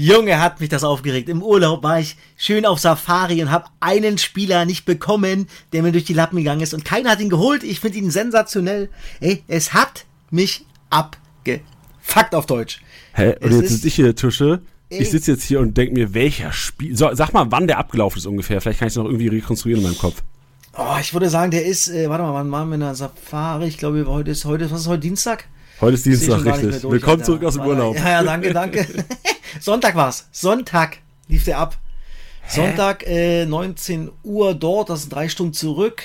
Junge, hat mich das aufgeregt. Im Urlaub war ich schön auf Safari und habe einen Spieler nicht bekommen, der mir durch die Lappen gegangen ist. Und keiner hat ihn geholt. Ich finde ihn sensationell. Ey, es hat mich abgefuckt auf Deutsch. Hä? Und es jetzt sitze ich hier, Tusche. Ich sitze jetzt hier und denke mir, welcher Spiel. So, sag mal, wann der abgelaufen ist ungefähr. Vielleicht kann ich es noch irgendwie rekonstruieren in meinem Kopf. Oh, ich würde sagen, der ist, äh, warte mal, wann waren wir in der Safari? Ich glaube, heute ist heute, was ist heute Dienstag? Heute ist Dienstag, richtig. Durch, Willkommen zurück aus dem Urlaub. Ja, ja, danke, danke. Sonntag war's. Sonntag lief der ab. Hä? Sonntag, äh, 19 Uhr dort, das sind drei Stunden zurück.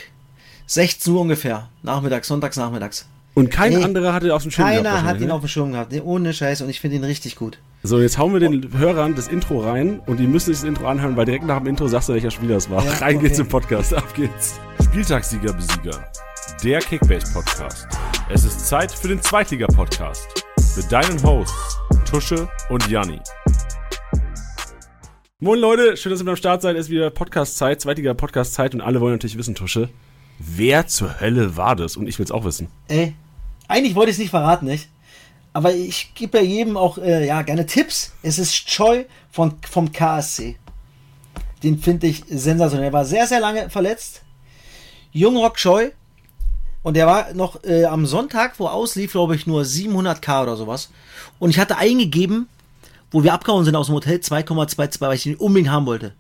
16 Uhr ungefähr. Nachmittags, sonntags, nachmittags. Und kein hey, anderer hatte ihn auf dem Schirm keiner gehabt. Keiner hat ihn ne? auf dem Schirm gehabt. Nee, ohne Scheiß. Und ich finde ihn richtig gut. So, jetzt hauen wir den Hörern das Intro rein und die müssen sich das Intro anhören, weil direkt nach dem Intro sagst du, welcher Spieler es war. Ja, rein okay. geht's im Podcast. Ab geht's. Spieltagssieger, Besieger. Der Kickbase-Podcast. Es ist Zeit für den Zweitliga-Podcast. Mit deinen Hosts Tusche und Janni. Moin Leute, schön, dass ihr am Start seid. Es ist wieder Podcast-Zeit, Zweitliga-Podcast-Zeit und alle wollen natürlich wissen, Tusche, wer zur Hölle war das? Und ich will es auch wissen. Ey, eigentlich wollte ich es nicht verraten, nicht? Aber ich gebe ja jedem auch äh, ja, gerne Tipps. Es ist Choi von, vom KSC. Den finde ich sensationell. Er war sehr, sehr lange verletzt. Jungrock Choi. Und der war noch äh, am Sonntag, wo auslief, glaube ich, nur 700k oder sowas. Und ich hatte eingegeben, wo wir abgehauen sind aus dem Hotel, 2,22, weil ich ihn unbedingt haben wollte.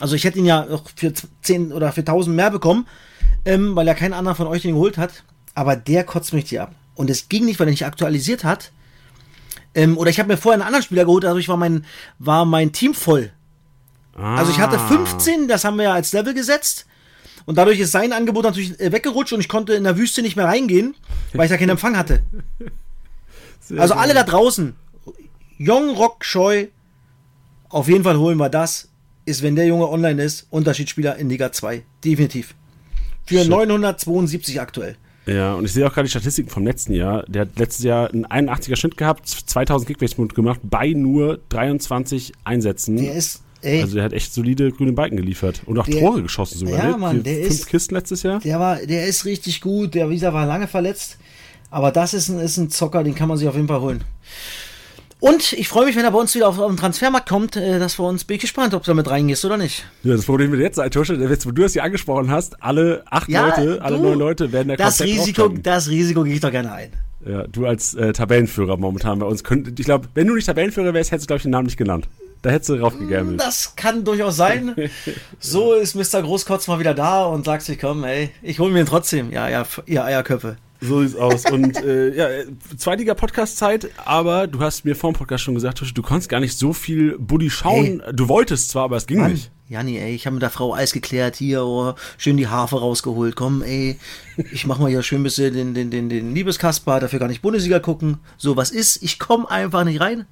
Also ich hätte ihn ja noch für 10 oder für 1000 mehr bekommen, ähm, weil ja kein anderer von euch den geholt hat. Aber der kotzt mich die ab. Und es ging nicht, weil er nicht aktualisiert hat. Ähm, oder ich habe mir vorher einen anderen Spieler geholt, dadurch war mein, war mein Team voll. Ah. Also ich hatte 15, das haben wir ja als Level gesetzt. Und dadurch ist sein Angebot natürlich äh, weggerutscht und ich konnte in der Wüste nicht mehr reingehen, weil ich da keinen Empfang hatte. Sehr also alle da draußen, Young Rock Scheu, auf jeden Fall holen wir das. Ist, wenn der Junge online ist, Unterschiedsspieler in Liga 2. Definitiv. Für Shit. 972 aktuell. Ja, und ich sehe auch gerade die Statistiken vom letzten Jahr. Der hat letztes Jahr einen 81er Schnitt gehabt, 2000 Kickbase-Punkt gemacht, bei nur 23 Einsätzen. Der ist, ey. Also der hat echt solide grüne Balken geliefert. Und auch der, Tore geschossen sogar. Ja, ne? Mann, der Fünf ist, Kisten letztes Jahr. Der war, der ist richtig gut. Der Visa war lange verletzt. Aber das ist ein, ist ein Zocker, den kann man sich auf jeden Fall holen. Und ich freue mich, wenn er bei uns wieder auf, auf den Transfermarkt kommt, äh, dass wir uns, bin ich gespannt, ob du damit reingehst oder nicht. Ja, das Problem mit jetzt, Tusche, wo du es ja angesprochen hast, alle acht ja, Leute, alle neun Leute werden der das Risiko, Das Risiko gehe ich doch gerne ein. Ja, du als äh, Tabellenführer momentan bei uns, könnt, ich glaube, wenn du nicht Tabellenführer wärst, hättest du, glaube ich, den Namen nicht genannt. Da hättest du drauf gegambelt. Das kann durchaus sein. so ist Mr. Großkotz mal wieder da und sagt sich, komm, ey, ich hole mir ihn trotzdem. Ja, ja, ihr Eierköpfe. So sieht's aus. Und äh, ja, zweitiger Podcast-Zeit, aber du hast mir vor dem Podcast schon gesagt, du konntest gar nicht so viel Buddy schauen. Ey. Du wolltest zwar, aber es ging Mann. nicht. Janni, ey, ich habe mit der Frau Eis geklärt, hier, oh, schön die Harfe rausgeholt. Komm, ey, ich mach mal hier schön ein bisschen den, den, den, den Liebeskasper, dafür gar nicht Bundesliga gucken. So, was ist? Ich komme einfach nicht rein.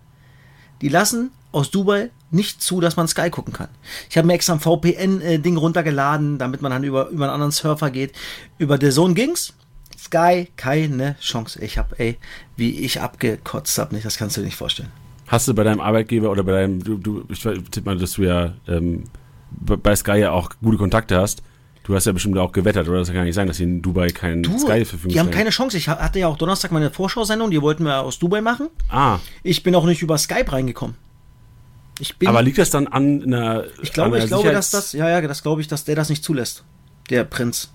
Die lassen aus Dubai nicht zu, dass man Sky gucken kann. Ich habe mir extra ein VPN-Ding runtergeladen, damit man dann über, über einen anderen Surfer geht. Über der Zone ging's. Sky keine Chance. Ich habe, ey, wie ich abgekotzt habe, nicht, das kannst du dir nicht vorstellen. Hast du bei deinem Arbeitgeber oder bei deinem, du, du ich tippe mal, dass du ja ähm, bei Sky ja auch gute Kontakte hast. Du hast ja bestimmt auch gewettert, oder? Das kann ja nicht sein, dass sie in Dubai kein du, Sky verfügen Die haben keine Chance. Ich hatte ja auch Donnerstag meine Vorschau-Sendung, die wollten wir aus Dubai machen. Ah. Ich bin auch nicht über Skype reingekommen. Aber liegt das dann an einer. Ich glaube, ich glaube, dass das, ja, ja, das glaube ich, dass der das nicht zulässt. Der Prinz.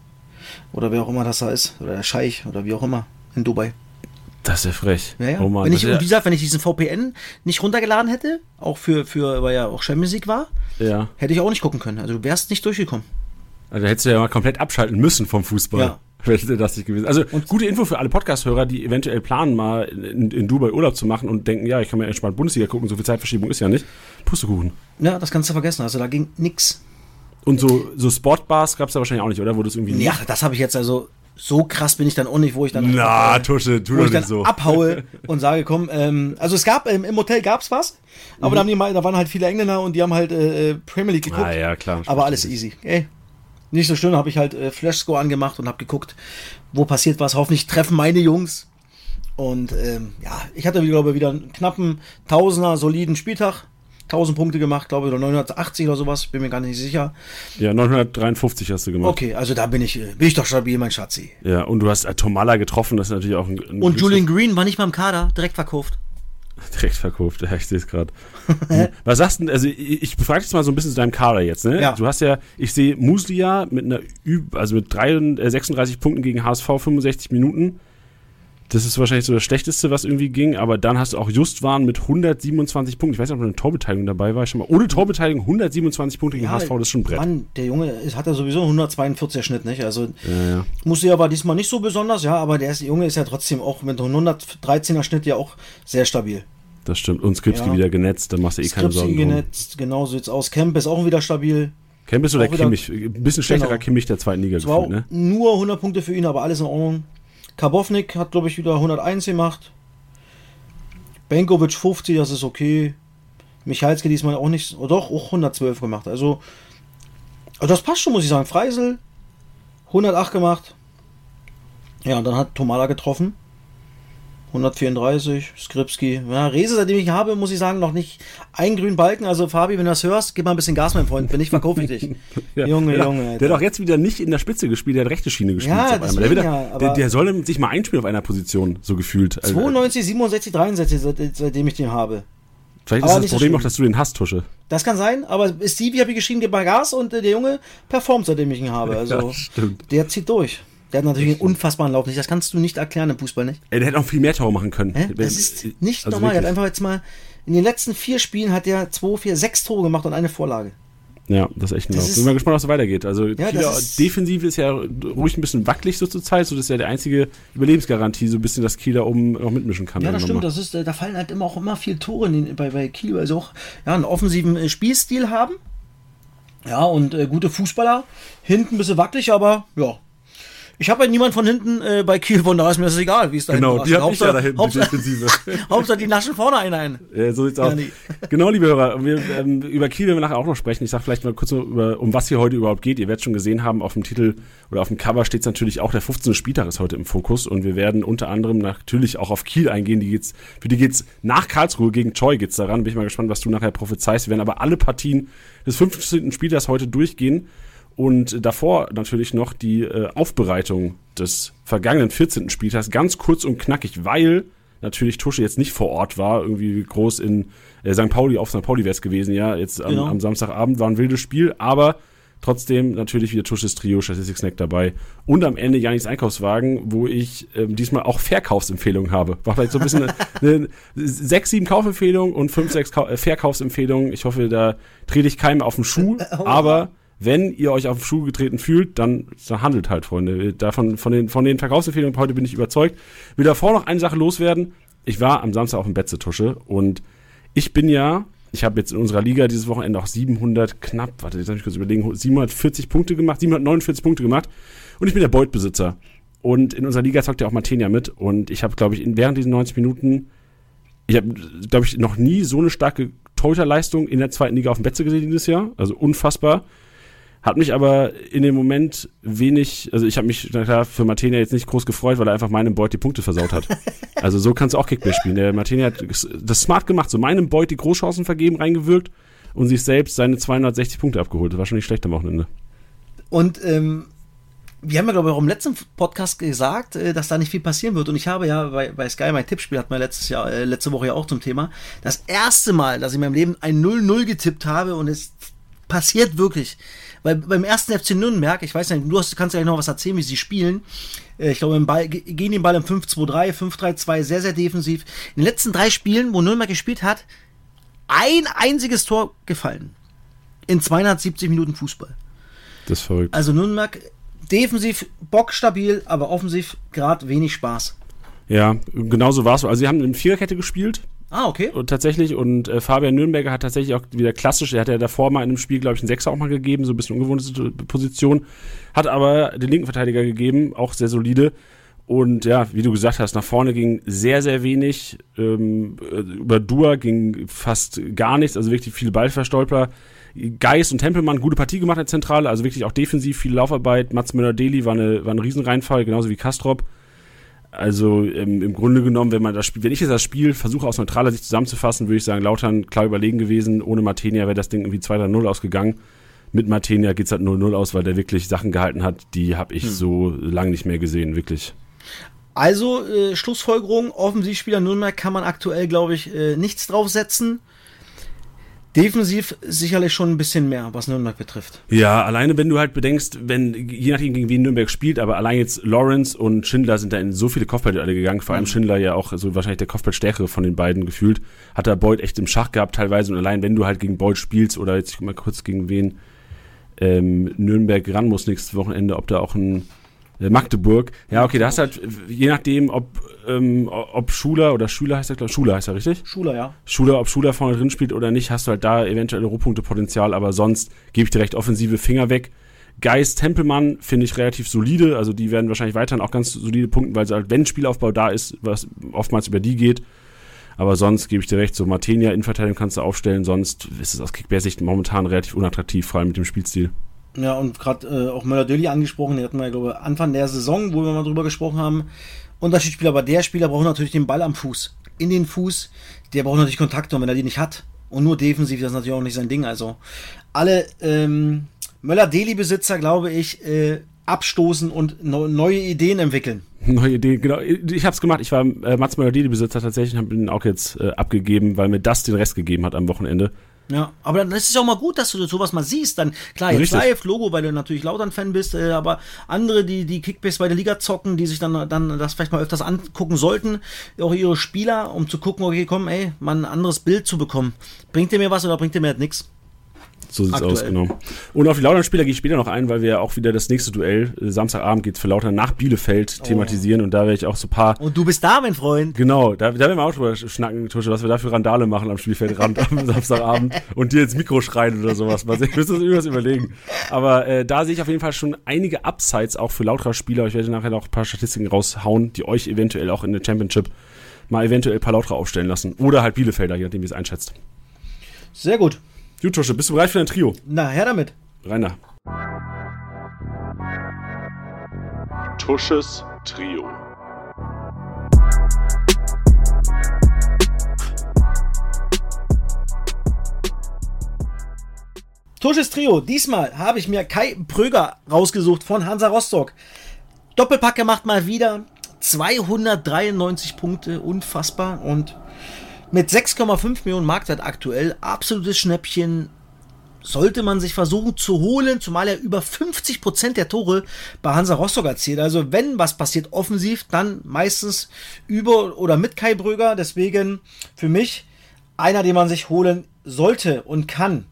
Oder wer auch immer das da ist. Oder der Scheich oder wie auch immer in Dubai. Das ist ja frech. Ja, ja. Oh Mann, wenn ich, und wie gesagt, wenn ich diesen VPN nicht runtergeladen hätte, auch für, für weil ja auch Champions League war, ja. hätte ich auch nicht gucken können. Also du wärst nicht durchgekommen. Also hättest du ja mal komplett abschalten müssen vom Fußball. Ja. Wäre das nicht gewesen. Also und gute Info für alle Podcast-Hörer, die eventuell planen, mal in, in, Dubai Urlaub zu machen und denken, ja, ich kann mir entspannt Bundesliga gucken, so viel Zeitverschiebung ist ja nicht. Pustekuchen. Ja, das kannst du vergessen. Also da ging nix. Und so, so Sportbars gab es da wahrscheinlich auch nicht, oder? Wo das irgendwie. Ja, das habe ich jetzt also. So krass bin ich dann auch nicht, wo ich dann. Na, äh, Tusche, tu wo ich dann so. abhaue und sage, komm, ähm, also es gab, ähm, im Hotel gab es was, aber mhm. da, haben die mal, da waren halt viele Engländer und die haben halt äh, äh Premier League geguckt. Ah, ja, klar. Aber alles easy. Ey, nicht so schön, habe ich halt äh, Flash-Score angemacht und habe geguckt, wo passiert was. Hoffentlich treffen meine Jungs. Und ähm, ja, ich hatte, glaube ich, wieder einen knappen Tausender soliden Spieltag. 1000 Punkte gemacht, glaube ich, oder 980 oder sowas, bin mir gar nicht sicher. Ja, 953 hast du gemacht. Okay, also da bin ich, bin ich doch stabil, mein Schatzi. Ja, und du hast äh, Tomala getroffen, das ist natürlich auch ein. ein und Julian Green war nicht mal im Kader, direkt verkauft. Direkt verkauft, ja, ich sehe es gerade. Was sagst du denn, also ich, ich befrage dich mal so ein bisschen zu deinem Kader jetzt, ne? Ja. Du hast ja, ich sehe Muslia mit einer, Ü also mit 33, äh, 36 Punkten gegen HSV 65 Minuten. Das ist wahrscheinlich so das Schlechteste, was irgendwie ging, aber dann hast du auch Justwan mit 127 Punkten. Ich weiß nicht, ob eine Torbeteiligung dabei war. Schon mal ohne Torbeteiligung 127 Punkte gegen HSV, das ist schon ein Brett. Mann, der Junge hat ja sowieso einen 142er Schnitt, nicht? Also Ja, ja. musste ja war diesmal nicht so besonders, ja, aber der Junge ist ja trotzdem auch mit einem 113er Schnitt ja auch sehr stabil. Das stimmt. Und Skripski Ja. wieder genetzt, da machst du eh keine Skripski Sorgen. drum. genetzt, genau so sieht's aus. Kemp ist auch wieder stabil. Kemp ist so der Kimmich, ein bisschen schlechterer Genau. Kimmich der zweiten Liga gefühlt, ne? nur 100 Punkte für ihn, aber alles in Ordnung. Karbovnik hat, glaube ich, wieder 101 gemacht. Benkovic 50, das ist okay. Michalski diesmal auch nicht, oh doch, auch 112 gemacht. Also, also das passt schon, muss ich sagen. Freisel 108 gemacht. Ja, und dann hat Tomala getroffen. 134, Skripski. Ja, Rese, seitdem ich ihn habe, muss ich sagen, noch nicht einen grünen Balken. Also, Fabi, wenn du das hörst, gib mal ein bisschen Gas, mein Freund. Wenn nicht, verkaufe ich dich. Ja. Junge, der, Junge, Der Alter. hat auch jetzt wieder nicht in der Spitze gespielt, der hat rechte Schiene gespielt. Ja, der, wird, ja, der, der soll sich mal einspielen auf einer Position, so gefühlt. Also, 92, 67, 63, seit- seitdem ich den habe. vielleicht aber ist das so Problem schlimm. auch, dass du den hast, Tusche. Das kann sein, aber Stevie habe ich geschrieben, gib mal Gas und äh, der Junge performt, seitdem ich ihn habe. Also Ja, stimmt. der zieht durch. Der hat natürlich einen unfassbaren Lauf. Nicht, das kannst du nicht erklären im Fußball, nicht? Ey, der hätte auch viel mehr Tore machen können. Hä? Das ist nicht also normal. Er hat einfach jetzt mal in den letzten vier Spielen hat er zwei, vier, sechs Tore gemacht und eine Vorlage. Ja, das ist echt ein Das Lauf. Bin mal gespannt, was so weitergeht. Also, Ja, ist- Defensive ist ja ruhig ein bisschen wackelig so zur Zeit. So, das ist ja die einzige Überlebensgarantie, so ein bisschen, dass Kieler oben noch mitmischen kann. Ja, das stimmt. mal. Das ist, äh, da fallen halt immer auch immer viel Tore den, bei, bei Kiel, weil sie auch ja, einen offensiven äh, Spielstil haben. Ja, und äh, gute Fußballer. Hinten ein bisschen wackelig, aber ja. Ich habe ja niemand von hinten äh, bei Kiel, von daher ist mir das egal, wie es da Genau, die hab ich ja da hinten, die Hauptsache, Defensive. Hauptsache, die naschen vorne einen ein. Ja, so sieht's Ja, aus. nee. Genau, liebe Hörer, wir, ähm, über Kiel werden wir nachher auch noch sprechen. Ich sag vielleicht mal kurz so über, um was hier heute überhaupt geht. Ihr werdet schon gesehen haben, auf dem Titel oder auf dem Cover steht natürlich auch, der 15. Spieltag ist heute im Fokus und wir werden unter anderem natürlich auch auf Kiel eingehen. Die geht's, für die geht's nach Karlsruhe gegen Choi geht's daran. Bin ich mal gespannt, was du nachher prophezeist. Wir werden aber alle Partien des 15. Spieltags heute durchgehen. Und davor natürlich noch die äh, Aufbereitung des vergangenen 14. Spieltags, ganz kurz und knackig, weil natürlich Tusche jetzt nicht vor Ort war, irgendwie groß in äh, St. Pauli, auf St. Pauli wäre es gewesen, ja, jetzt am, Genau. am Samstagabend war ein wildes Spiel, aber trotzdem natürlich wieder Tusches Trio, Statistik Snack dabei und am Ende Janis Einkaufswagen, wo ich ähm, diesmal auch Verkaufsempfehlungen habe. War vielleicht so ein bisschen eine, sechs, sieben Kaufempfehlungen und fünf, sechs Kau äh, Verkaufsempfehlungen. Ich hoffe, da trete ich keinem auf den Schuh, aber wenn ihr euch auf den Schuh getreten fühlt, dann, dann handelt halt, Freunde. Davon, von den, von den Verkaufsempfehlungen heute bin ich überzeugt. Will davor noch eine Sache loswerden. Ich war am Samstag auf dem Betzetusche und ich bin ja, ich habe jetzt in unserer Liga dieses Wochenende auch 700 knapp, warte, jetzt habe ich kurz überlegen, 740 Punkte gemacht, 749 Punkte gemacht und ich bin der Beutbesitzer. Und in unserer Liga zockt ja auch Martenia mit und ich habe, glaube ich, in, während diesen 90 Minuten, ich habe, glaube ich, noch nie so eine starke Torhüterleistung in der zweiten Liga auf dem Betze gesehen dieses Jahr. Also unfassbar. Hat mich aber in dem Moment wenig, also ich habe mich, na klar, für Martenia jetzt nicht groß gefreut, weil er einfach meinem Beut die Punkte versaut hat. also so kannst du auch Kickball spielen. Der Martenia hat das smart gemacht, so meinem Beut die Großchancen vergeben, reingewirkt und sich selbst seine 260 Punkte abgeholt. Das war schon nicht schlecht am Wochenende. Und ähm, wir haben ja, glaube ich, auch im letzten Podcast gesagt, äh, dass da nicht viel passieren wird. Und ich habe ja bei, bei Sky mein Tippspiel, hatten wir letztes Jahr, äh, letzte Woche ja auch zum Thema, das erste Mal, dass ich in meinem Leben ein 0-0 getippt habe und es passiert wirklich. Weil beim ersten FC Nürnberg, ich weiß nicht, du hast, kannst ja gleich noch was erzählen, wie sie spielen. Äh, Ich glaube, im Ball, ge- gehen den Ball im 5-2-3, 5-3-2, sehr, sehr defensiv. In den letzten drei Spielen, wo Nürnberg gespielt hat, ein einziges Tor gefallen. In 270 Minuten Fußball. Das ist verrückt. Also Nürnberg defensiv bockstabil, aber offensiv gerade wenig Spaß. Ja, genau so war es. Also sie haben eine Viererkette gespielt, Ah, okay. Und tatsächlich, und äh, Fabian Nürnberger hat tatsächlich auch wieder klassisch, er hat ja davor mal in einem Spiel, glaube ich, einen Sechser auch mal gegeben, so ein bisschen ungewohnte Position, hat aber den linken Verteidiger gegeben, auch sehr solide. Und ja, wie du gesagt hast, nach vorne ging sehr, sehr wenig. Ähm, äh, über Dua ging fast gar nichts, also wirklich viele Ballverstolper. Geist und Tempelmann, gute Partie gemacht in der Zentrale, also wirklich auch defensiv, viel Laufarbeit. Mats Müller-Deli war, eine, war ein Riesenreinfall, genauso wie Kastrop. Also ähm, im Grunde genommen, wenn man das Spiel, wenn ich jetzt das Spiel versuche aus neutraler Sicht zusammenzufassen, würde ich sagen, Lautern klar überlegen gewesen. Ohne Martenia wäre das Ding irgendwie 2-0 ausgegangen. Mit Martenia geht's halt 0-0 aus, weil der wirklich Sachen gehalten hat, die habe ich so lange nicht mehr gesehen, wirklich. Also, äh, Schlussfolgerung, Offensivspieler Nürnberg kann man aktuell, glaube ich, äh, nichts draufsetzen. Defensiv sicherlich schon ein bisschen mehr, was Nürnberg betrifft. Ja, alleine wenn du halt bedenkst, wenn, je nachdem gegen wen Nürnberg spielt, aber allein jetzt Lawrence und Schindler sind da in so viele Kopfballduelle gegangen, vor allem mhm. Schindler ja auch so wahrscheinlich der Kopfballstärkere von den beiden gefühlt, hat er Beuth echt im Schach gehabt teilweise und allein wenn du halt gegen Beuth spielst oder jetzt mal kurz gegen wen ähm, Nürnberg ran muss nächstes Wochenende, ob da auch ein Magdeburg. Ja, okay, da hast halt, je nachdem, ob, ähm, ob Schuler oder Schüler heißt er, glaube Schuler heißt er, richtig? Schuler, ja. Schuler, ob Schuler vorne drin spielt oder nicht, hast du halt da eventuell Rohpunktepotenzial, aber sonst gebe ich dir recht offensive Finger weg. Geist, Tempelmann finde ich relativ solide, also die werden wahrscheinlich weiterhin auch ganz solide punkten, weil sie halt, wenn Spielaufbau da ist, was oftmals über die geht. Aber sonst gebe ich dir recht, so Martenia in Verteidigung kannst du aufstellen, sonst ist es aus Kickbase-Sicht momentan relativ unattraktiv, vor allem mit dem Spielstil. Ja, und gerade äh, auch Möller-Dölli angesprochen, den hatten wir, glaube ich, Anfang der Saison, wo wir mal drüber gesprochen haben. Unterschiedsspieler, aber der Spieler braucht natürlich den Ball am Fuß. In den Fuß, der braucht natürlich Kontakte und wenn er die nicht hat und nur defensiv, das ist natürlich auch nicht sein Ding. Also alle ähm, Möller-Deli-Besitzer, glaube ich, äh, abstoßen und no neue Ideen entwickeln. Neue Ideen, genau. Ich habe es gemacht. Ich war äh, Mats Möller-Deli-Besitzer tatsächlich und habe ihn auch jetzt äh, abgegeben, weil mir das den Rest gegeben hat am Wochenende. Ja, aber dann ist es auch mal gut, dass du sowas mal siehst. Dann klar, jetzt live, Logo, weil du natürlich Lautern-Fan bist, äh, aber andere, die die Kickbase bei der Liga zocken, die sich dann dann das vielleicht mal öfters angucken sollten, auch ihre Spieler, um zu gucken, okay, komm, ey, mal ein anderes Bild zu bekommen. Bringt dir mir was oder bringt dir mir halt nichts? So sieht's Aktuell. aus, genau. Und auf die Lautern-Spieler gehe ich später noch ein, weil wir auch wieder das nächste Duell, äh, Samstagabend geht's für Lautern nach Bielefeld oh. thematisieren und da werde ich auch so ein paar. Und du bist da, mein Freund. Genau, da, da werden wir auch drüber schnacken, Tusche, was wir da für Randale machen am Spielfeldrand am Samstagabend und dir ins Mikro schreien oder sowas. Mal sehen, wir müssen uns irgendwas überlegen. Aber äh, da sehe ich auf jeden Fall schon einige Upsides auch für Lautra-Spieler. Ich werde nachher noch ein paar Statistiken raushauen, die euch eventuell auch in der Championship mal eventuell ein paar Lautra aufstellen lassen. Oder halt Bielefelder, je nachdem, wie es einschätzt. Sehr gut. Gut, Tosche, bist du bereit für dein Trio? Na, her damit. Rainer. Tusches Trio. Tusches Trio. Diesmal habe ich mir Kai Pröger rausgesucht von Hansa Rostock. Doppelpack gemacht mal wieder. 293 Punkte, unfassbar. Und mit 6,5 Millionen Marktwert aktuell, absolutes Schnäppchen. Sollte man sich versuchen zu holen, zumal er über 50 Prozent der Tore bei Hansa Rostock erzielt. Also wenn was passiert offensiv, dann meistens über oder mit Kai Bröger. Deswegen für mich einer, den man sich holen sollte und kann.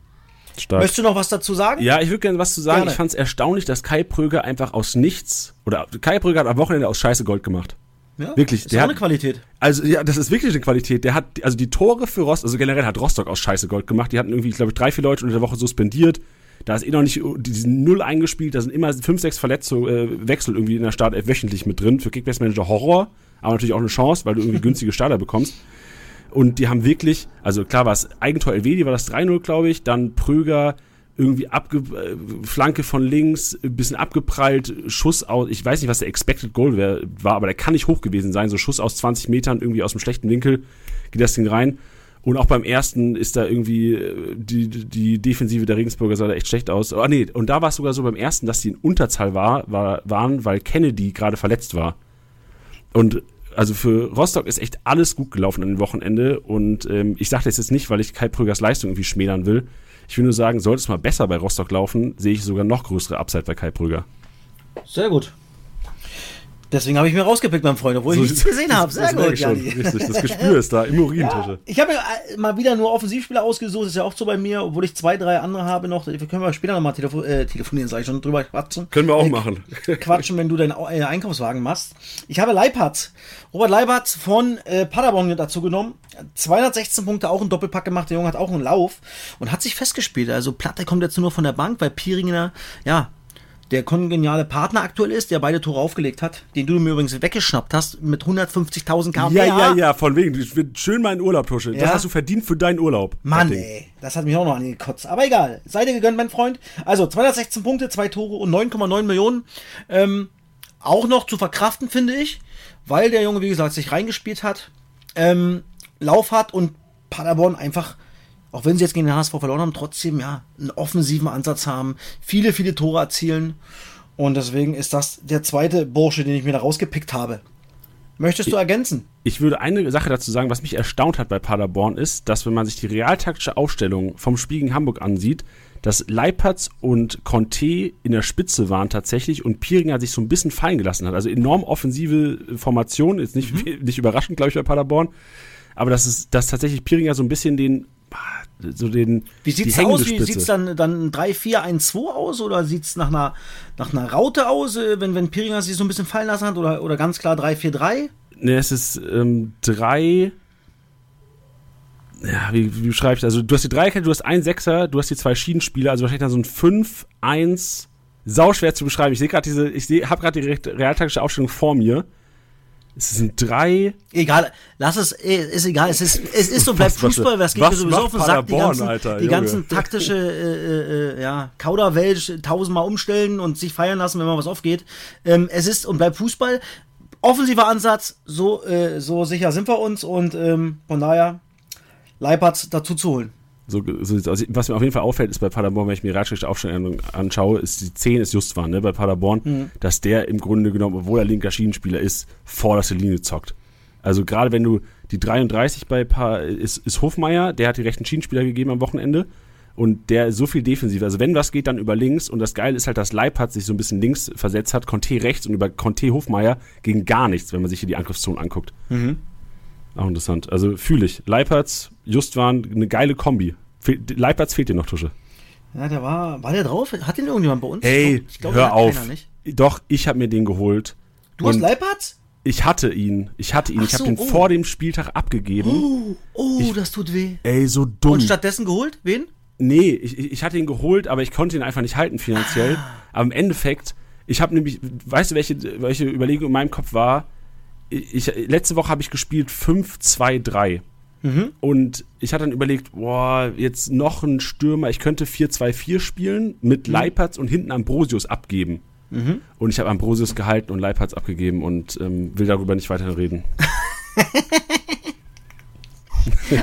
Stark. Möchtest du noch was dazu sagen? Ja, ich würde gerne was zu sagen. Gerne. Ich fand es erstaunlich, dass Kai Pröger einfach aus nichts oder Kai Pröger hat am Wochenende aus Scheiße Gold gemacht. Ja, wirklich. Ist der hat, eine Qualität. Also, ja, das ist wirklich eine Qualität. Der hat, also die Tore für Rostock, also generell hat Rostock aus Scheiße Gold gemacht. Die hatten irgendwie, ich glaube, drei, vier Leute unter der Woche suspendiert. Da ist eh noch nicht, die sind null eingespielt. Da sind immer fünf, sechs Verletzungen, äh, Wechsel irgendwie in der Startelf wöchentlich mit drin. Für Kickbase Manager Horror. Aber natürlich auch eine Chance, weil du irgendwie günstige Starter bekommst. Und die haben wirklich, also klar war es Eigentor LW, war das 3-0, glaube ich. Dann Pröger, irgendwie abge äh, Flanke von links, ein bisschen abgeprallt, Schuss aus, ich weiß nicht, was der Expected Goal wär, war, aber der kann nicht hoch gewesen sein, so Schuss aus 20 Metern, irgendwie aus dem schlechten Winkel, geht das Ding rein. Und auch beim ersten ist da irgendwie äh, die, die Defensive der Regensburger sah da echt schlecht aus. Ah, nee, und da war es sogar so beim ersten, dass die in Unterzahl war, war, waren, weil Kennedy gerade verletzt war. Und also für Rostock ist echt alles gut gelaufen an dem Wochenende. Und ähm, ich sage das jetzt nicht, weil ich Kai Prügers Leistung irgendwie schmälern will. Ich will nur sagen, sollte es mal besser bei Rostock laufen, sehe ich sogar noch größere Upside bei Kai Prüger. Sehr gut. Deswegen habe ich mir rausgepickt, mein Freund, obwohl so, ich nichts gesehen habe. Sehr gut, schon, richtig, Das Gespür ist da, im Urintische. Ja, ich habe mir äh, mal wieder nur Offensivspieler ausgesucht, das ist ja auch so bei mir, obwohl ich zwei, drei andere habe noch. Wir können wir später nochmal telefo äh, telefonieren, sage ich schon, drüber quatschen. Können wir auch äh, machen. Quatschen, wenn du deinen äh, Einkaufswagen machst. Ich habe Leipatz, Robert Leipatz von äh, Paderborn dazu genommen. 216 Punkte, auch ein Doppelpack gemacht. Der Junge hat auch einen Lauf und hat sich festgespielt. Also Platte kommt jetzt nur von der Bank, weil Pieringer, ja, der kongeniale Partner aktuell ist, der beide Tore aufgelegt hat, den du mir übrigens weggeschnappt hast mit 150.000 km. Ja, ja, ja, von wegen. Ich will schön meinen Urlaub, Tusche. Ja? Das hast du verdient für deinen Urlaub. Mann, ey. Das hat mich auch noch angekotzt. Aber egal. Sei dir gegönnt, mein Freund. Also 216 Punkte, zwei Tore und 9,9 Millionen. Ähm, auch noch zu verkraften, finde ich. Weil der Junge, wie gesagt, sich reingespielt hat. Ähm, Lauf hat und Paderborn einfach auch wenn sie jetzt gegen den HSV verloren haben, trotzdem ja einen offensiven Ansatz haben, viele, viele Tore erzielen. Und deswegen ist das der zweite Bursche, den ich mir da rausgepickt habe. Möchtest du ergänzen? Ich würde eine Sache dazu sagen, was mich erstaunt hat bei Paderborn ist, dass wenn man sich die realtaktische Aufstellung vom Spiel gegen Hamburg ansieht, dass Leipertz und Conte in der Spitze waren tatsächlich und Piringer sich so ein bisschen fallen gelassen hat. Also enorm offensive Formation, ist nicht, mhm. nicht überraschend, glaube ich, bei Paderborn. Aber dass, es, dass tatsächlich Piringer so ein bisschen den so den. Wie sieht es aus? Wie sieht es dann, dann 3-4-1-2 aus? Oder sieht es nach einer, nach einer Raute aus, äh, wenn, wenn Piringer sich so ein bisschen fallen lassen hat? Oder, oder ganz klar 3-4-3? Ne, es ist ähm, 3. Ja, wie, wie beschreibe ich das? Also, du hast die Dreierkette, du hast einen Sechser, du hast die zwei Schiedenspieler, also wahrscheinlich dann so ein 5, 1. Sau schwer zu beschreiben. Ich sehe gerade diese, ich habe gerade die realtaktische Aufstellung vor mir. Es sind drei. Egal, lass es, eh, ist egal. Es ist, es ist so, bleibt Fußball, was geht mir sowieso auf den Sack. Die ganzen, Alter, die ganzen taktische, äh, äh, ja, Kauderwelsch tausendmal umstellen und sich feiern lassen, wenn mal was aufgeht. Ähm, es ist und bleibt Fußball. Offensiver Ansatz, so, äh, so sicher sind wir uns und ähm, von daher Leipertz dazu zu holen. So, so also was mir auf jeden Fall auffällt, ist bei Paderborn, wenn ich mir Ratschrift Aufstellung anschaue, ist die 10 ist Justwan, ne, bei Paderborn, mhm. dass der im Grunde genommen, obwohl er linker Schienenspieler ist, vorderste Linie zockt. Also gerade wenn du die 33 bei pa ist, ist Hofmeier, der hat die rechten Schienenspieler gegeben am Wochenende und der ist so viel defensiv. Also wenn was geht, dann über links und das Geile ist halt, dass Leipzig sich so ein bisschen links versetzt hat, Conte rechts und über Conte Hofmeier ging gar nichts, wenn man sich hier die Angriffszone anguckt. Mhm. Auch interessant. Also fühle ich. Leipertz, Justwan, eine geile Kombi. Fehl, Leipertz fehlt dir noch, Tusche. Ja, der war, war der drauf? Hat den irgendjemand bei uns? Ey, glaub, hör auf. Doch, ich habe mir den geholt. Du hast Leipertz? Ich hatte ihn. Ich hatte ihn. Ach ich habe so, ihn oh. vor dem Spieltag abgegeben. Oh, oh ich, das tut weh. Ey, so dumm. Und stattdessen geholt? Wen? Nee, ich, ich hatte ihn geholt, aber ich konnte ihn einfach nicht halten finanziell. Ah. Aber im Endeffekt, ich habe nämlich, weißt du, welche, welche Überlegung in meinem Kopf war? Ich, letzte Woche habe ich gespielt 5, 2, 3. Mhm. Und ich hatte dann überlegt, boah, jetzt noch ein Stürmer, ich könnte 4-2-4 spielen mit mhm. Leipertz und hinten Ambrosius abgeben. Mhm. Und ich habe Ambrosius gehalten und Leipertz abgegeben und ähm, will darüber nicht weiter reden.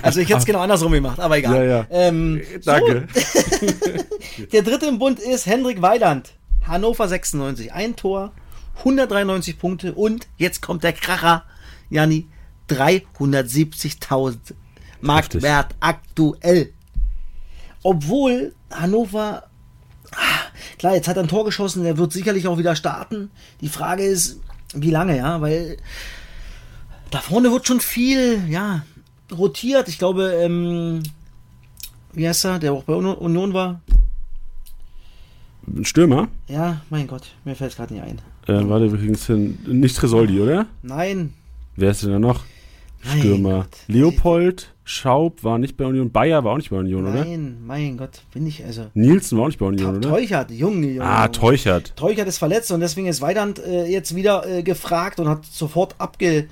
also ich hätte es genau andersrum gemacht, aber egal. Ja, ja. Ähm, Danke. So. Der dritte im Bund ist Hendrik Weiland. Hannover 96. Ein Tor, 193 Punkte und jetzt kommt der Kracher, Janni, 370.000 Marktwert aktuell. Obwohl Hannover, ah, klar, jetzt hat er ein Tor geschossen, der wird sicherlich auch wieder starten. Die Frage ist, wie lange, ja, weil da vorne wird schon viel, ja, rotiert. Ich glaube, ähm, wie heißt er, der auch bei Union war? Ein Stürmer? Ja, mein Gott, mir fällt es gerade nicht ein. Äh, warte, wir kriegen es hin. Nicht Tresoldi, oder? Nein. Wer ist denn da noch? Stürmer. Leopold, Schaub war nicht bei Union. Bayer war auch nicht bei Union, Nein, oder? Nein, mein Gott, bin ich also. Nielsen war auch nicht bei Union, oder? Teuchert, Junge, Junge. Ah, Teuchert. Teuchert ist verletzt und deswegen ist Weidand äh, jetzt wieder äh, gefragt und hat sofort abge,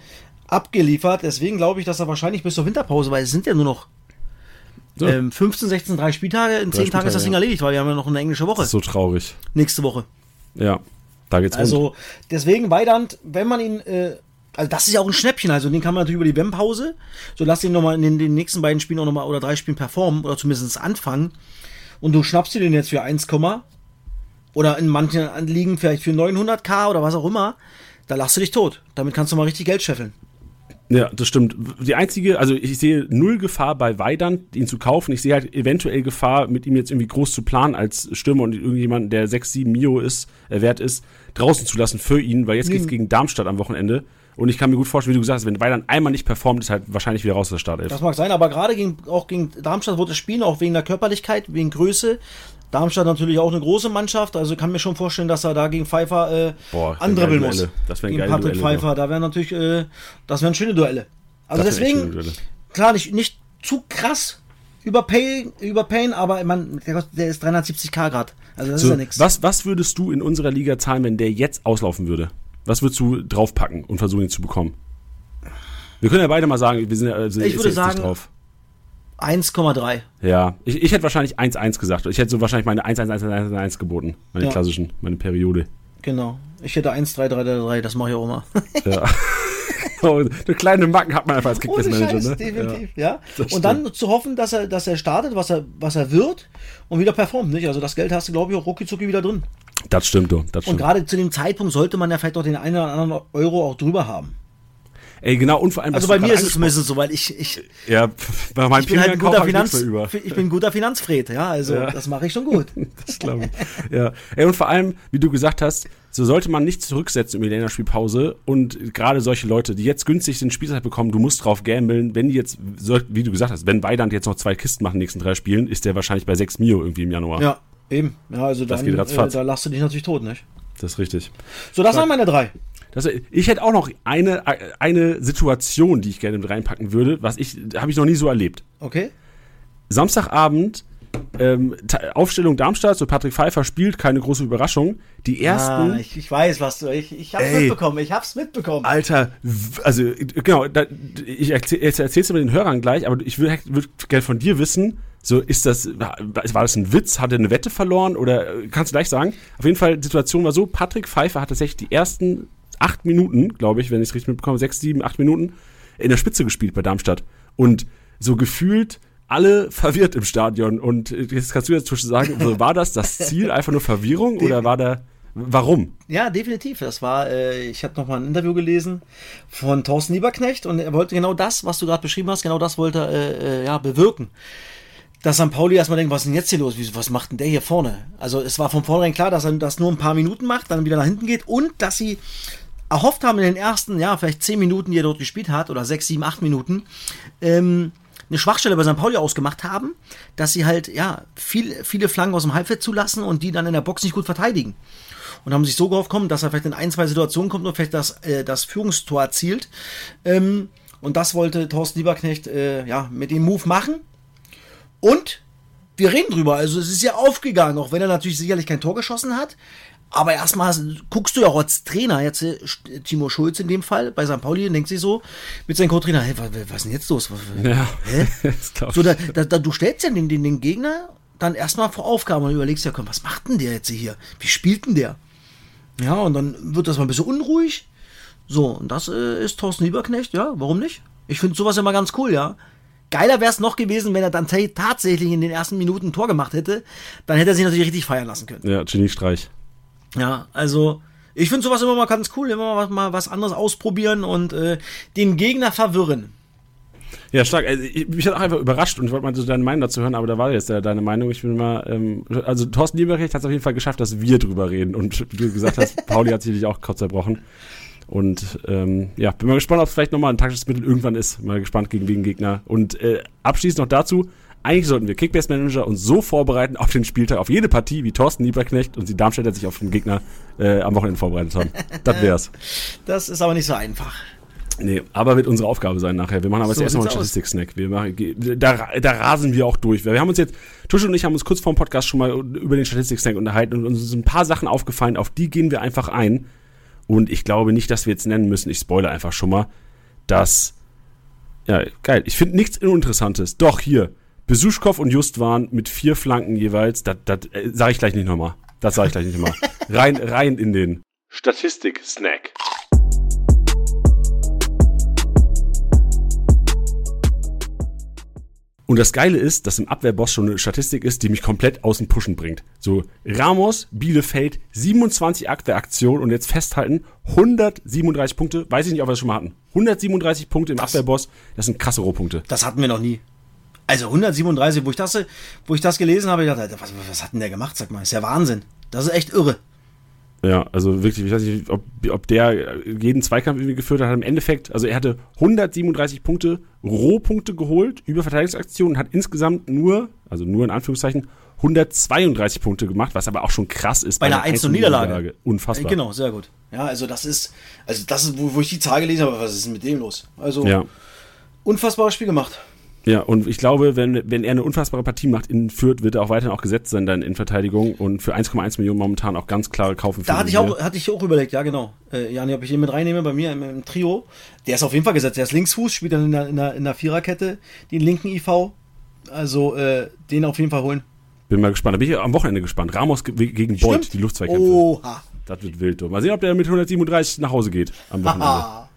abgeliefert. Deswegen glaube ich, dass er wahrscheinlich bis zur Winterpause, weil es sind ja nur noch so. ähm, 15, 16, drei Spieltage. In drei 10 Tagen ist das Ding ja. erledigt, weil wir haben ja noch eine englische Woche. So traurig. Nächste Woche. Ja. Da geht's Also rund. deswegen Weidand, wenn man ihn, äh, also das ist ja auch ein Schnäppchen, also den kann man natürlich über die WM-Pause, so lass ihn nochmal in den, den, nächsten beiden Spielen auch nochmal oder drei Spielen performen oder zumindest anfangen und du schnappst dir den jetzt für 1, oder in manchen Ligen vielleicht für 900k oder was auch immer, da lachst du dich tot. Damit kannst du mal richtig Geld scheffeln. Ja, das stimmt. Die einzige, also ich sehe null Gefahr bei Weidand, ihn zu kaufen. Ich sehe halt eventuell Gefahr, mit ihm jetzt irgendwie groß zu planen als Stürmer und irgendjemand, der 6, 7 Mio ist, äh, wert ist, draußen zu lassen für ihn, weil jetzt mhm. geht's gegen Darmstadt am Wochenende. Und ich kann mir gut vorstellen, wie du gesagt hast, wenn Weidand einmal nicht performt, ist halt wahrscheinlich wieder raus aus der Startelf. Das mag sein, aber gerade gegen, auch gegen Darmstadt wurde das Spielen, auch wegen der Körperlichkeit, wegen Größe, Darmstadt natürlich auch eine große Mannschaft, also kann mir schon vorstellen, dass er da gegen Pfeiffer äh, Boah, andribbeln muss. Das wären gegen Patrick Duelle, Pfeiffer, da wären natürlich, äh, das wären schöne Duelle. Also das deswegen, Duelle. klar, nicht, nicht zu krass überpayen, überpayen aber man, der, der ist 370k Grad. Also das so, ist ja nichts. Was, was würdest du in unserer Liga zahlen, wenn der jetzt auslaufen würde? Was würdest du draufpacken und versuchen, ihn zu bekommen? Wir können ja beide mal sagen, wir sind ja also ich würde sagen, drauf. 1,3. Ja, ich, ich hätte wahrscheinlich 1,1 gesagt. Ich hätte so wahrscheinlich meine 1,1,1,1 geboten. Meine ja. klassischen, meine Periode. Genau. Ich hätte 1,3,3,3, das mache ich auch immer. ja. so, eine kleine Macken hat man einfach als Kickbase-Manager. Ne? Definitiv, ja. ja. Und dann zu hoffen, dass er, dass er startet, was er, was er wird und wieder performt. Nicht? Also das Geld hast du, glaube ich, auch rucki wieder drin. Das stimmt, du. Das stimmt. Und gerade zu dem Zeitpunkt sollte man ja vielleicht auch den einen oder anderen Euro auch drüber haben. Ey, genau, und vor allem. Also bei mir ist es zumindest so, weil ich, ich, ja, bei meinem ich bin halt ein guter Finanz, ich bin ein guter Finanzfred, ja, also ja. das mache ich schon gut. das glaube ich. Ja. Ey, und vor allem, wie du gesagt hast, so sollte man nicht zurücksetzen über die Länderspielpause und gerade solche Leute, die jetzt günstig den Spielzeit bekommen, du musst drauf gambeln, wenn die jetzt, wie du gesagt hast, wenn Weidand jetzt noch zwei Kisten machen in den nächsten drei Spielen, ist der wahrscheinlich bei 6 Mio irgendwie im Januar. Ja, eben. Ja, also dann, äh, da lachst du dich natürlich tot, nicht? Das ist richtig. So, das waren meine drei. Das, ich hätte auch noch eine, eine Situation, die ich gerne mit reinpacken würde, was ich, habe ich noch nie so erlebt. Okay. Samstagabend, ähm, Aufstellung Darmstadt, so Patrick Pfeiffer spielt, keine große Überraschung. Die ersten. Ah, ich, ich weiß, was du. Ich, ich hab's ey, mitbekommen, ich hab's mitbekommen. Alter, also, genau, da, ich erzähl, erzähl's dir mit den Hörern gleich, aber ich würde würd gerne von dir wissen, so, ist das, war das ein Witz? Hat er eine Wette verloren? Oder kannst du gleich sagen? Auf jeden Fall, die Situation war so, Patrick Pfeiffer hat tatsächlich die ersten acht Minuten, glaube ich, wenn ich es richtig mitbekomme, sechs, sieben, acht Minuten in der Spitze gespielt bei Darmstadt. Und so gefühlt alle verwirrt im Stadion. Und jetzt kannst du jetzt sagen, so, war das das Ziel, einfach nur Verwirrung oder war da. Warum? Ja, definitiv. Das war, äh, ich habe noch mal ein Interview gelesen von Thorsten Lieberknecht und er wollte genau das, was du gerade beschrieben hast, genau das wollte er äh, äh, ja, bewirken dass St. Pauli erstmal denkt, was ist denn jetzt hier los? Was macht denn der hier vorne? Also es war von vornherein klar, dass er das nur ein paar Minuten macht, dann wieder nach hinten geht und dass sie erhofft haben in den ersten, ja, vielleicht zehn Minuten, die er dort gespielt hat, oder sechs, sieben, acht Minuten, ähm, eine Schwachstelle bei St. Pauli ausgemacht haben, dass sie halt, ja, viel, viele Flanken aus dem Halbfeld zulassen und die dann in der Box nicht gut verteidigen. Und haben sich so gehofft kommen, dass er vielleicht in ein, zwei Situationen kommt und vielleicht das, äh, das Führungstor erzielt. Ähm, und das wollte Thorsten Lieberknecht, äh, ja, mit dem Move machen. Und wir reden drüber. Also es ist ja aufgegangen, auch wenn er natürlich sicherlich kein Tor geschossen hat. Aber erstmal guckst du ja auch als Trainer, jetzt äh, Timo Schulz in dem Fall, bei St. Pauli, denkt sich so mit seinem Co-Trainer, hey, was, was ist denn jetzt los? Ja, hä? so, da, da, da, du stellst ja den, den, den Gegner dann erstmal vor Aufgaben und überlegst ja, komm, was macht denn der jetzt hier? Wie spielt denn der? Ja, und dann wird das mal ein bisschen unruhig. So, und das äh, ist Thorsten Lieberknecht, ja, warum nicht? Ich finde sowas immer ganz cool, ja. Geiler wäre es noch gewesen, wenn er dann tatsächlich in den ersten Minuten ein Tor gemacht hätte. Dann hätte er sich natürlich richtig feiern lassen können. Ja, Geniestreich. Ja, also ich finde sowas immer mal ganz cool, immer mal, was anderes ausprobieren und äh, den Gegner verwirren. Ja, stark. Also, ich, mich hat auch einfach überrascht und ich wollte mal so deine Meinung dazu hören, aber da war jetzt deine Meinung. Ich bin mal, ähm, also Thorsten Lieberrecht hat es auf jeden Fall geschafft, dass wir drüber reden und wie du gesagt hast, Pauli hat sich auch kurz zerbrochen. Und ähm, ja, bin mal gespannt, ob es vielleicht nochmal ein taktisches Mittel irgendwann ist. Mal gespannt gegen wen Gegner. Und äh, abschließend noch dazu, eigentlich sollten wir Kickbase Manager uns so vorbereiten auf den Spieltag, auf jede Partie, wie Thorsten Lieberknecht und die Darmstädter sich auf den Gegner äh, am Wochenende vorbereitet haben. Das wär's. Das ist aber nicht so einfach. Nee, aber wird unsere Aufgabe sein nachher. Wir machen aber so jetzt erstmal einen Statistik-Snack. Wir machen, da, da rasen wir auch durch. Wir haben uns jetzt, Tusche und ich haben uns kurz vor dem Podcast schon mal über den Statistik-Snack unterhalten und uns sind ein paar Sachen aufgefallen, auf die gehen wir einfach ein. Und ich glaube nicht, dass wir jetzt nennen müssen, ich spoilere einfach schon mal, dass, ja, geil, ich finde nichts Uninteressantes. Doch, hier, Besuschkow und Just waren mit vier Flanken jeweils, das, das äh, sage ich gleich nicht nochmal. Das sage ich gleich nicht nochmal. rein, rein in den Statistik-Snack. Und das Geile ist, dass im Abwehrboss schon eine Statistik ist, die mich komplett aus dem Pushen bringt. So, Ramos, Bielefeld, 27 Abwehraktionen und jetzt festhalten, 137 Punkte. Weiß ich nicht, ob wir das schon mal hatten. 137 Punkte im das, Abwehrboss, das sind krasse Rohpunkte. Das hatten wir noch nie. Also 137, wo ich das, wo ich das gelesen habe, ich dachte, was, was hat denn der gemacht? Sag mal, ist ja Wahnsinn. Das ist echt irre. Ja, also wirklich, ich weiß nicht, ob, ob der jeden Zweikampf irgendwie geführt hat. Im Endeffekt, also er hatte 137 Punkte, Rohpunkte geholt über Verteidigungsaktionen, hat insgesamt nur, also nur in Anführungszeichen, 132 Punkte gemacht, was aber auch schon krass ist. Bei, bei einer 1 Niederlage. Niederlage. Unfassbar. Genau, sehr gut. Ja, also das ist, also das ist, wo, wo ich die Zahl gelesen habe, was ist denn mit dem los? Also, ja. unfassbares Spiel gemacht. Ja, und ich glaube, wenn, wenn er eine unfassbare Partie macht in Fürth, wird er auch weiterhin auch gesetzt sein dann in Verteidigung und für 1,1 Millionen momentan auch ganz klare Kaufen. Da hatte ich auch, hatte ich auch überlegt, ja genau. Äh, Jani, ob ich ihn mit reinnehme bei mir im, im, Trio. Der ist auf jeden Fall gesetzt. Der ist Linksfuß, spielt dann in der, in der, in der Viererkette, den linken IV. Also äh, den auf jeden Fall holen. Bin mal gespannt. Da bin ich am Wochenende gespannt. Ramos gegen Bolt, die Luftzweikämpfe. Oha. Das wird wild. Mal sehen, ob der mit 137 nach Hause geht am Wochenende.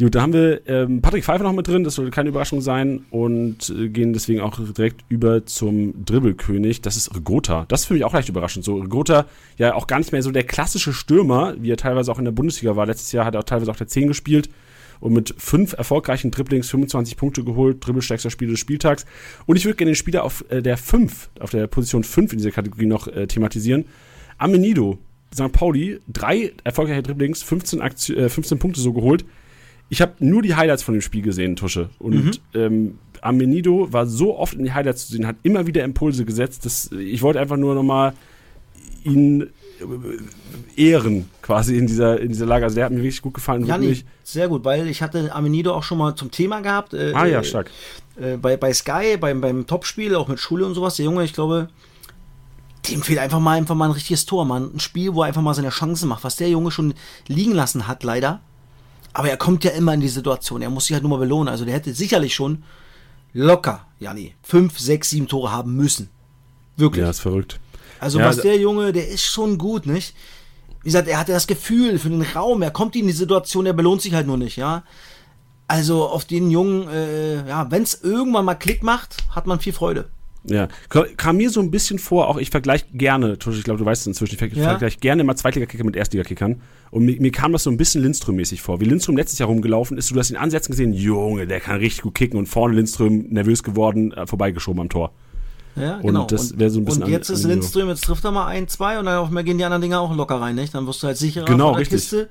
Gut, da haben wir ähm, Patrick Pfeiffer noch mit drin, das sollte keine Überraschung sein und äh, gehen deswegen auch direkt über zum Dribbelkönig. Das ist Rigota. Das ist für mich auch leicht überraschend. So, Rigota, ja auch gar nicht mehr so der klassische Stürmer, wie er teilweise auch in der Bundesliga war. Letztes Jahr hat er auch teilweise auch der 10 gespielt. und mit fünf erfolgreichen Dribblings 25 Punkte geholt, dribbelstärkster Spieler des Spieltags. Und ich würde gerne den Spieler auf äh, der 5, auf der Position 5 in dieser Kategorie noch äh, thematisieren. Amenido, St. Pauli, drei erfolgreiche Dribblings, 15, Aktio äh, 15 Punkte so geholt. Ich habe nur die Highlights von dem Spiel gesehen, Tusche. Und mhm. ähm, Amenido war so oft in die Highlights zu sehen, hat immer wieder Impulse gesetzt. Dass, ich wollte einfach nur nochmal ihn äh, ehren quasi in dieser, in dieser Lage. Also der hat mir wirklich gut gefallen. Ja, nee, sehr gut, weil ich hatte Amenido auch schon mal zum Thema gehabt. Äh, ah ja, stark. Äh, bei, bei Sky, beim, beim Topspiel, auch mit Schule und sowas. Der Junge, ich glaube, dem fehlt einfach mal einfach mal ein richtiges Tor, man. Ein Spiel, wo er einfach mal seine Chancen macht. Was der Junge schon liegen lassen hat, leider. Aber er kommt ja immer in die Situation. Er muss sich halt nur mal belohnen. Also der hätte sicherlich schon locker, Jani, fünf, sechs, sieben Tore haben müssen. Wirklich. Ja, ist verrückt. Also ja, was der Junge, der ist schon gut, nicht? Wie gesagt, er hatte das Gefühl für den Raum, er kommt in die Situation, er belohnt sich halt nur nicht, ja. Also auf den Jungen, äh, ja, wenn es irgendwann mal Klick macht, hat man viel Freude. Ja, kam mir so ein bisschen vor, auch ich vergleiche gerne, ich glaube, du weißt es inzwischen, ich vergleiche ja. gerne immer Zweitliga-Kicker mit Erstliga-Kickern. Und mir, mir, kam das so ein bisschen Lindström-mäßig vor. Wie Lindström letztes Jahr rumgelaufen ist, du hast ihn ansetzen gesehen, Junge, der kann richtig gut kicken und vorne Lindström nervös geworden, äh, vorbeigeschoben am Tor. Ja, genau. Und das wäre so ein bisschen Und jetzt an, ist Lindström, jetzt trifft er mal ein, zwei und dann gehen die anderen Dinger auch locker rein, nicht? Dann wirst du halt sicherer genau, der richtig. Kiste.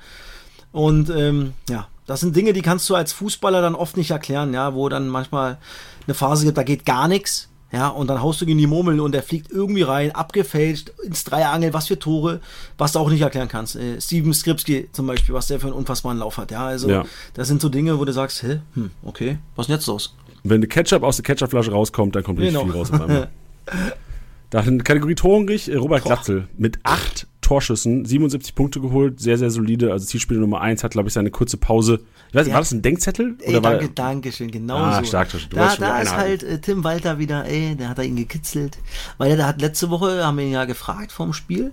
Und ähm, ja, das sind Dinge, die kannst du als Fußballer dann oft nicht erklären, ja, wo dann manchmal eine Phase gibt, da geht gar nichts. Ja, und dann haust du gegen die Murmeln und der fliegt irgendwie rein, abgefälscht, ins Dreierangel, was für Tore, was du auch nicht erklären kannst. Äh, Steven Skripski zum Beispiel, was der für einen unfassbaren Lauf hat. Ja, also ja. das sind so Dinge, wo du sagst, hä, hm, okay, was ist denn jetzt los? Wenn der Ketchup aus der Ketchupflasche rauskommt, dann kommt richtig genau. viel raus auf einmal. Dann Kategorie Torhungrig, äh, Robert Boah. Glatzel mit acht Torschüssen, 77 Punkte geholt, sehr, sehr solide. Also Zielspieler Nummer 1 hat, glaube ich, seine kurze Pause. Ich weiß, ja. War das ein Denkzettel? Ey, danke, war, danke schön, genau ah, so. Stark, du da da ist halt äh, Tim Walter wieder, ey, der hat er ihn gekitzelt. Weil der hat letzte Woche, haben wir ihn ja gefragt vorm Spiel,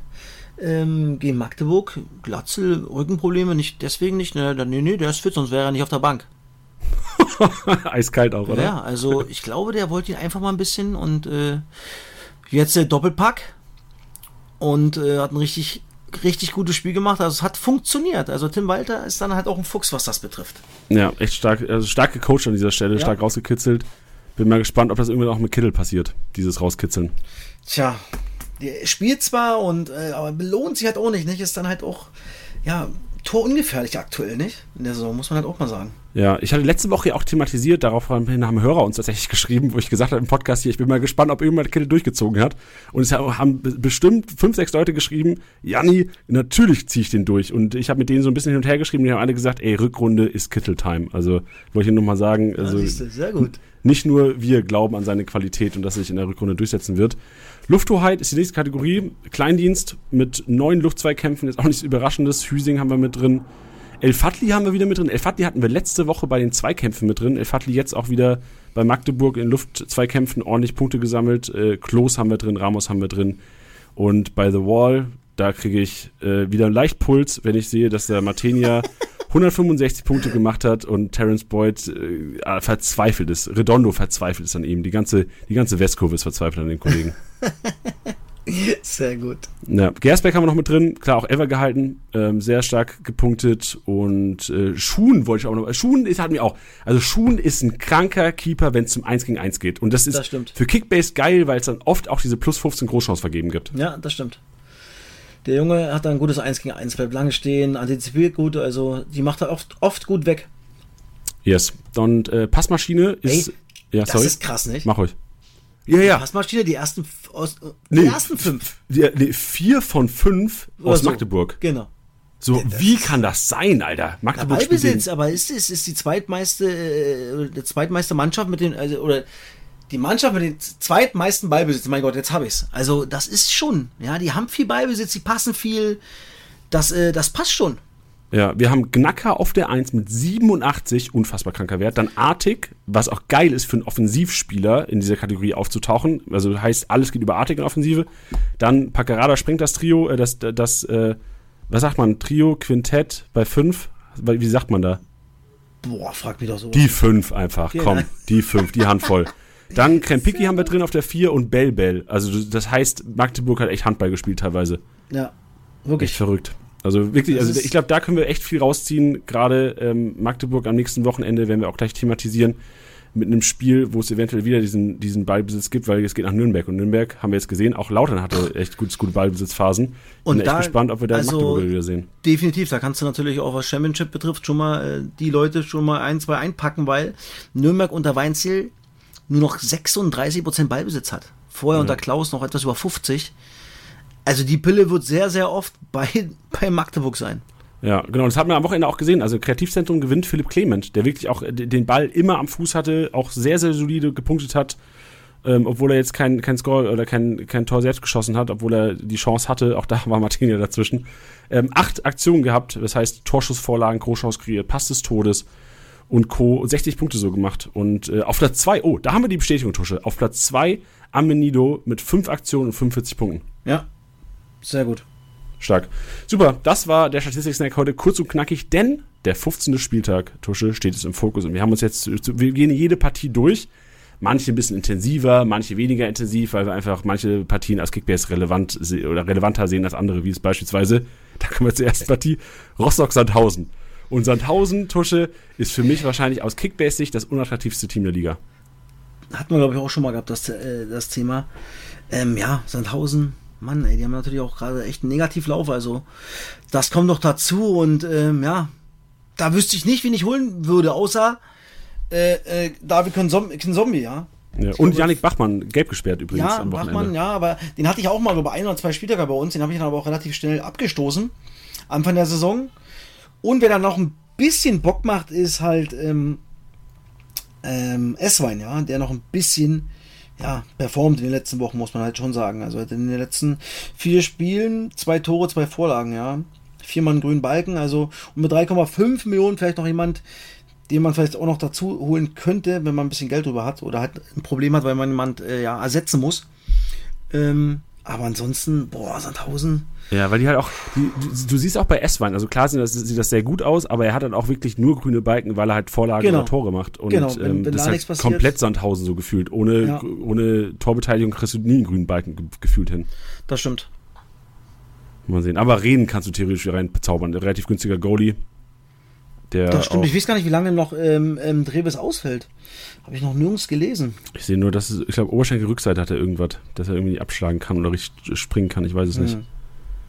ähm, gegen Magdeburg, Glatzel, Rückenprobleme, nicht deswegen nicht, ne, nee, nee, der ist fit, sonst wäre er nicht auf der Bank. Eiskalt auch, oder? Ja, also ich glaube, der wollte ihn einfach mal ein bisschen und äh, jetzt der Doppelpack und äh, hat ein richtig, richtig gutes Spiel gemacht. Also es hat funktioniert. Also Tim Walter ist dann halt auch ein Fuchs, was das betrifft. Ja, echt stark, also stark gecoacht an dieser Stelle, ja. stark rausgekitzelt. Bin mal gespannt, ob das irgendwann auch mit Kittel passiert, dieses Rauskitzeln. Tja, der spielt zwar und äh, aber belohnt sich halt auch nicht, nicht? Ist dann halt auch, ja, torungefährlich aktuell, nicht? In der Saison, muss man halt auch mal sagen. Ja, ich hatte letzte Woche ja auch thematisiert, darauf haben Hörer uns tatsächlich geschrieben, wo ich gesagt habe im Podcast hier, ich bin mal gespannt, ob irgendwann Kette durchgezogen hat. Und es haben bestimmt fünf, sechs Leute geschrieben, Janni, natürlich ziehe ich den durch. Und ich habe mit denen so ein bisschen hin und her geschrieben, die haben alle gesagt, ey, Rückrunde ist Kittel-Time. Also wollte ich nur mal sagen, also, ja, sehr gut. nicht nur wir glauben an seine Qualität und dass er sich in der Rückrunde durchsetzen wird. Lufthoheit ist die nächste Kategorie. Kleindienst mit neun Luftzweikämpfen, ist auch nichts Überraschendes. Hüsing haben wir mit drin. El Fatli haben wir wieder mit drin. El Fatli hatten wir letzte Woche bei den Zweikämpfen mit drin. El Fatli jetzt auch wieder bei Magdeburg in Luftzweikämpfen ordentlich Punkte gesammelt. Äh, Klos haben wir drin, Ramos haben wir drin. Und bei The Wall, da kriege ich äh, wieder einen Leichtpuls, wenn ich sehe, dass der Martenia 165 Punkte gemacht hat und Terence Boyd äh, verzweifelt ist. Redondo verzweifelt ist an ihm. Die ganze, die ganze Westkurve ist verzweifelt an den Kollegen. Sehr gut. Ja, Gersbeck haben wir noch mit drin, klar auch Ever gehalten, ähm, sehr stark gepunktet und äh, Schuhen wollte ich auch noch. Schuhen ist hat mir auch. Also Schuhen ist ein kranker Keeper, wenn es zum 1 gegen 1 geht. Und das ist das für Kickbase geil, weil es dann oft auch diese plus 15 Großchance vergeben gibt. Ja, das stimmt. Der Junge hat da ein gutes 1 gegen 1, bleibt lange stehen, antizipiert gut, also die macht er oft, oft gut weg. Yes. Und äh, Passmaschine ist. Ey, ja, sorry. Das ist krass, nicht? Mach euch. Ja, ja. Passmaschine, die ersten, aus, nee, die ersten fünf. Die, nee, vier von fünf aus so. Magdeburg. Genau. So, das wie kann das sein, Alter? Magdeburg ja, Ballbesitz, aber ist es ist die zweitmeiste, äh, die zweitmeiste Mannschaft mit den, also, oder die Mannschaft mit den zweitmeisten Ballbesitz. Mein Gott, jetzt habe ich's. Also, das ist schon, ja, die haben viel Ballbesitz, die passen viel. Das, äh, das passt schon. Ja, wir haben Gnacker auf der 1 mit 87, unfassbar kranker Wert. Dann Artig, was auch geil ist für einen Offensivspieler in dieser Kategorie aufzutauchen. Also heißt, alles geht über Artig in Offensive. Dann Paccarada sprengt das Trio, äh, das, das, äh, was sagt man, Trio, Quintett bei 5. Wie sagt man da? Boah, frag mich doch so. Die 5 einfach, ja. komm, die 5, die Handvoll. Dann Krempicki haben wir drin auf der 4 und Bell Bell. Also das heißt, Magdeburg hat echt Handball gespielt teilweise. Ja, wirklich. Echt verrückt. Also wirklich, also ich glaube, da können wir echt viel rausziehen. Gerade ähm, Magdeburg am nächsten Wochenende werden wir auch gleich thematisieren mit einem Spiel, wo es eventuell wieder diesen, diesen Ballbesitz gibt, weil es geht nach Nürnberg. Und Nürnberg haben wir jetzt gesehen, auch Lautern hatte echt gute, gute Ballbesitzphasen. Und Bin da, echt gespannt, ob wir da also, Magdeburg wieder sehen. Definitiv, da kannst du natürlich auch, was Championship betrifft, schon mal äh, die Leute schon mal ein, zwei einpacken, weil Nürnberg unter Weinziel nur noch 36% Ballbesitz hat. Vorher ja. unter Klaus noch etwas über 50. Also die Pille wird sehr, sehr oft bei, bei Magdeburg sein. Ja, genau. Das hat man am Wochenende auch gesehen. Also Kreativzentrum gewinnt Philipp Clement, der wirklich auch den Ball immer am Fuß hatte, auch sehr, sehr solide gepunktet hat, ähm, obwohl er jetzt kein, kein Score oder kein, kein Tor selbst geschossen hat, obwohl er die Chance hatte. Auch da war Martinia dazwischen. Ähm, acht Aktionen gehabt, das heißt Torschussvorlagen, Großchance kreiert, Pass des Todes und Co. 60 Punkte so gemacht. Und äh, auf Platz zwei, oh, da haben wir die Bestätigung, Tusche. Auf Platz zwei Amenido mit fünf Aktionen und 45 Punkten. Ja, sehr gut. Stark. Super, das war der Statistik-Snack heute kurz und knackig, denn der 15. Spieltag, Tusche, steht es im Fokus. Und wir haben uns jetzt, wir gehen jede Partie durch. Manche ein bisschen intensiver, manche weniger intensiv, weil wir einfach manche Partien als Kickbase relevant oder relevanter sehen als andere, wie es beispielsweise, da kommen wir zur ersten Partie, Rostock-Sandhausen. Und Sandhausen, Tusche, ist für mich wahrscheinlich aus Kickbase-Sicht das unattraktivste Team der Liga. Hatten wir, glaube ich, auch schon mal gehabt, das, äh, das Thema. Ähm, ja, Sandhausen, Mann, ey, die haben natürlich auch gerade echt einen Negativlauf. Also, das kommt noch dazu und ähm, ja, da wüsste ich nicht, wen ich holen würde, außer äh, äh, David Zombie, ja. Ja, und Janik Bachmann, gelb gesperrt übrigens ja, am Wochenende. Bachmann, ja, aber den hatte ich auch mal über ein oder zwei Spieltage bei uns, den habe ich dann aber auch relativ schnell abgestoßen, Anfang der Saison. Und wer dann noch ein bisschen Bock macht, ist halt ähm, ähm, Esswein, ja, der noch ein bisschen ja, performt in den letzten Wochen, muss man halt schon sagen. Also in den letzten vier Spielen zwei Tore, zwei Vorlagen, ja. Viermal einen grünen Balken, also und mit 3,5 Millionen vielleicht noch jemand, den man vielleicht auch noch dazu holen könnte, wenn man ein bisschen Geld drüber hat oder halt ein Problem hat, weil man jemand äh, ja, ersetzen muss. Ähm, aber ansonsten, boah, Sandhausen. Ja, weil die halt auch, die, du, du, siehst auch bei S-Wein, also klar sieht das, sieht das sehr gut aus, aber er hat dann auch wirklich nur grüne Balken, weil er halt Vorlagen genau. oder Tore macht. Und genau, wenn, ähm, wenn das ist halt komplett Sandhausen so gefühlt. Ohne, ja. ohne Torbeteiligung kriegst du nie einen grünen Balken gefühlt hin. Das stimmt. Mal sehen. Aber Reden kannst du theoretisch rein bezaubern. Relativ günstiger Goalie. Der das stimmt. Ich weiß gar nicht, wie lange noch ähm, ähm, Dreves ausfällt. Habe ich noch nirgends gelesen. Ich sehe nur, dass es, ich glaube, Oberschenkel-Rückseite hat er irgendwas, dass er irgendwie abschlagen kann oder richtig springen kann. Ich weiß es hm. nicht.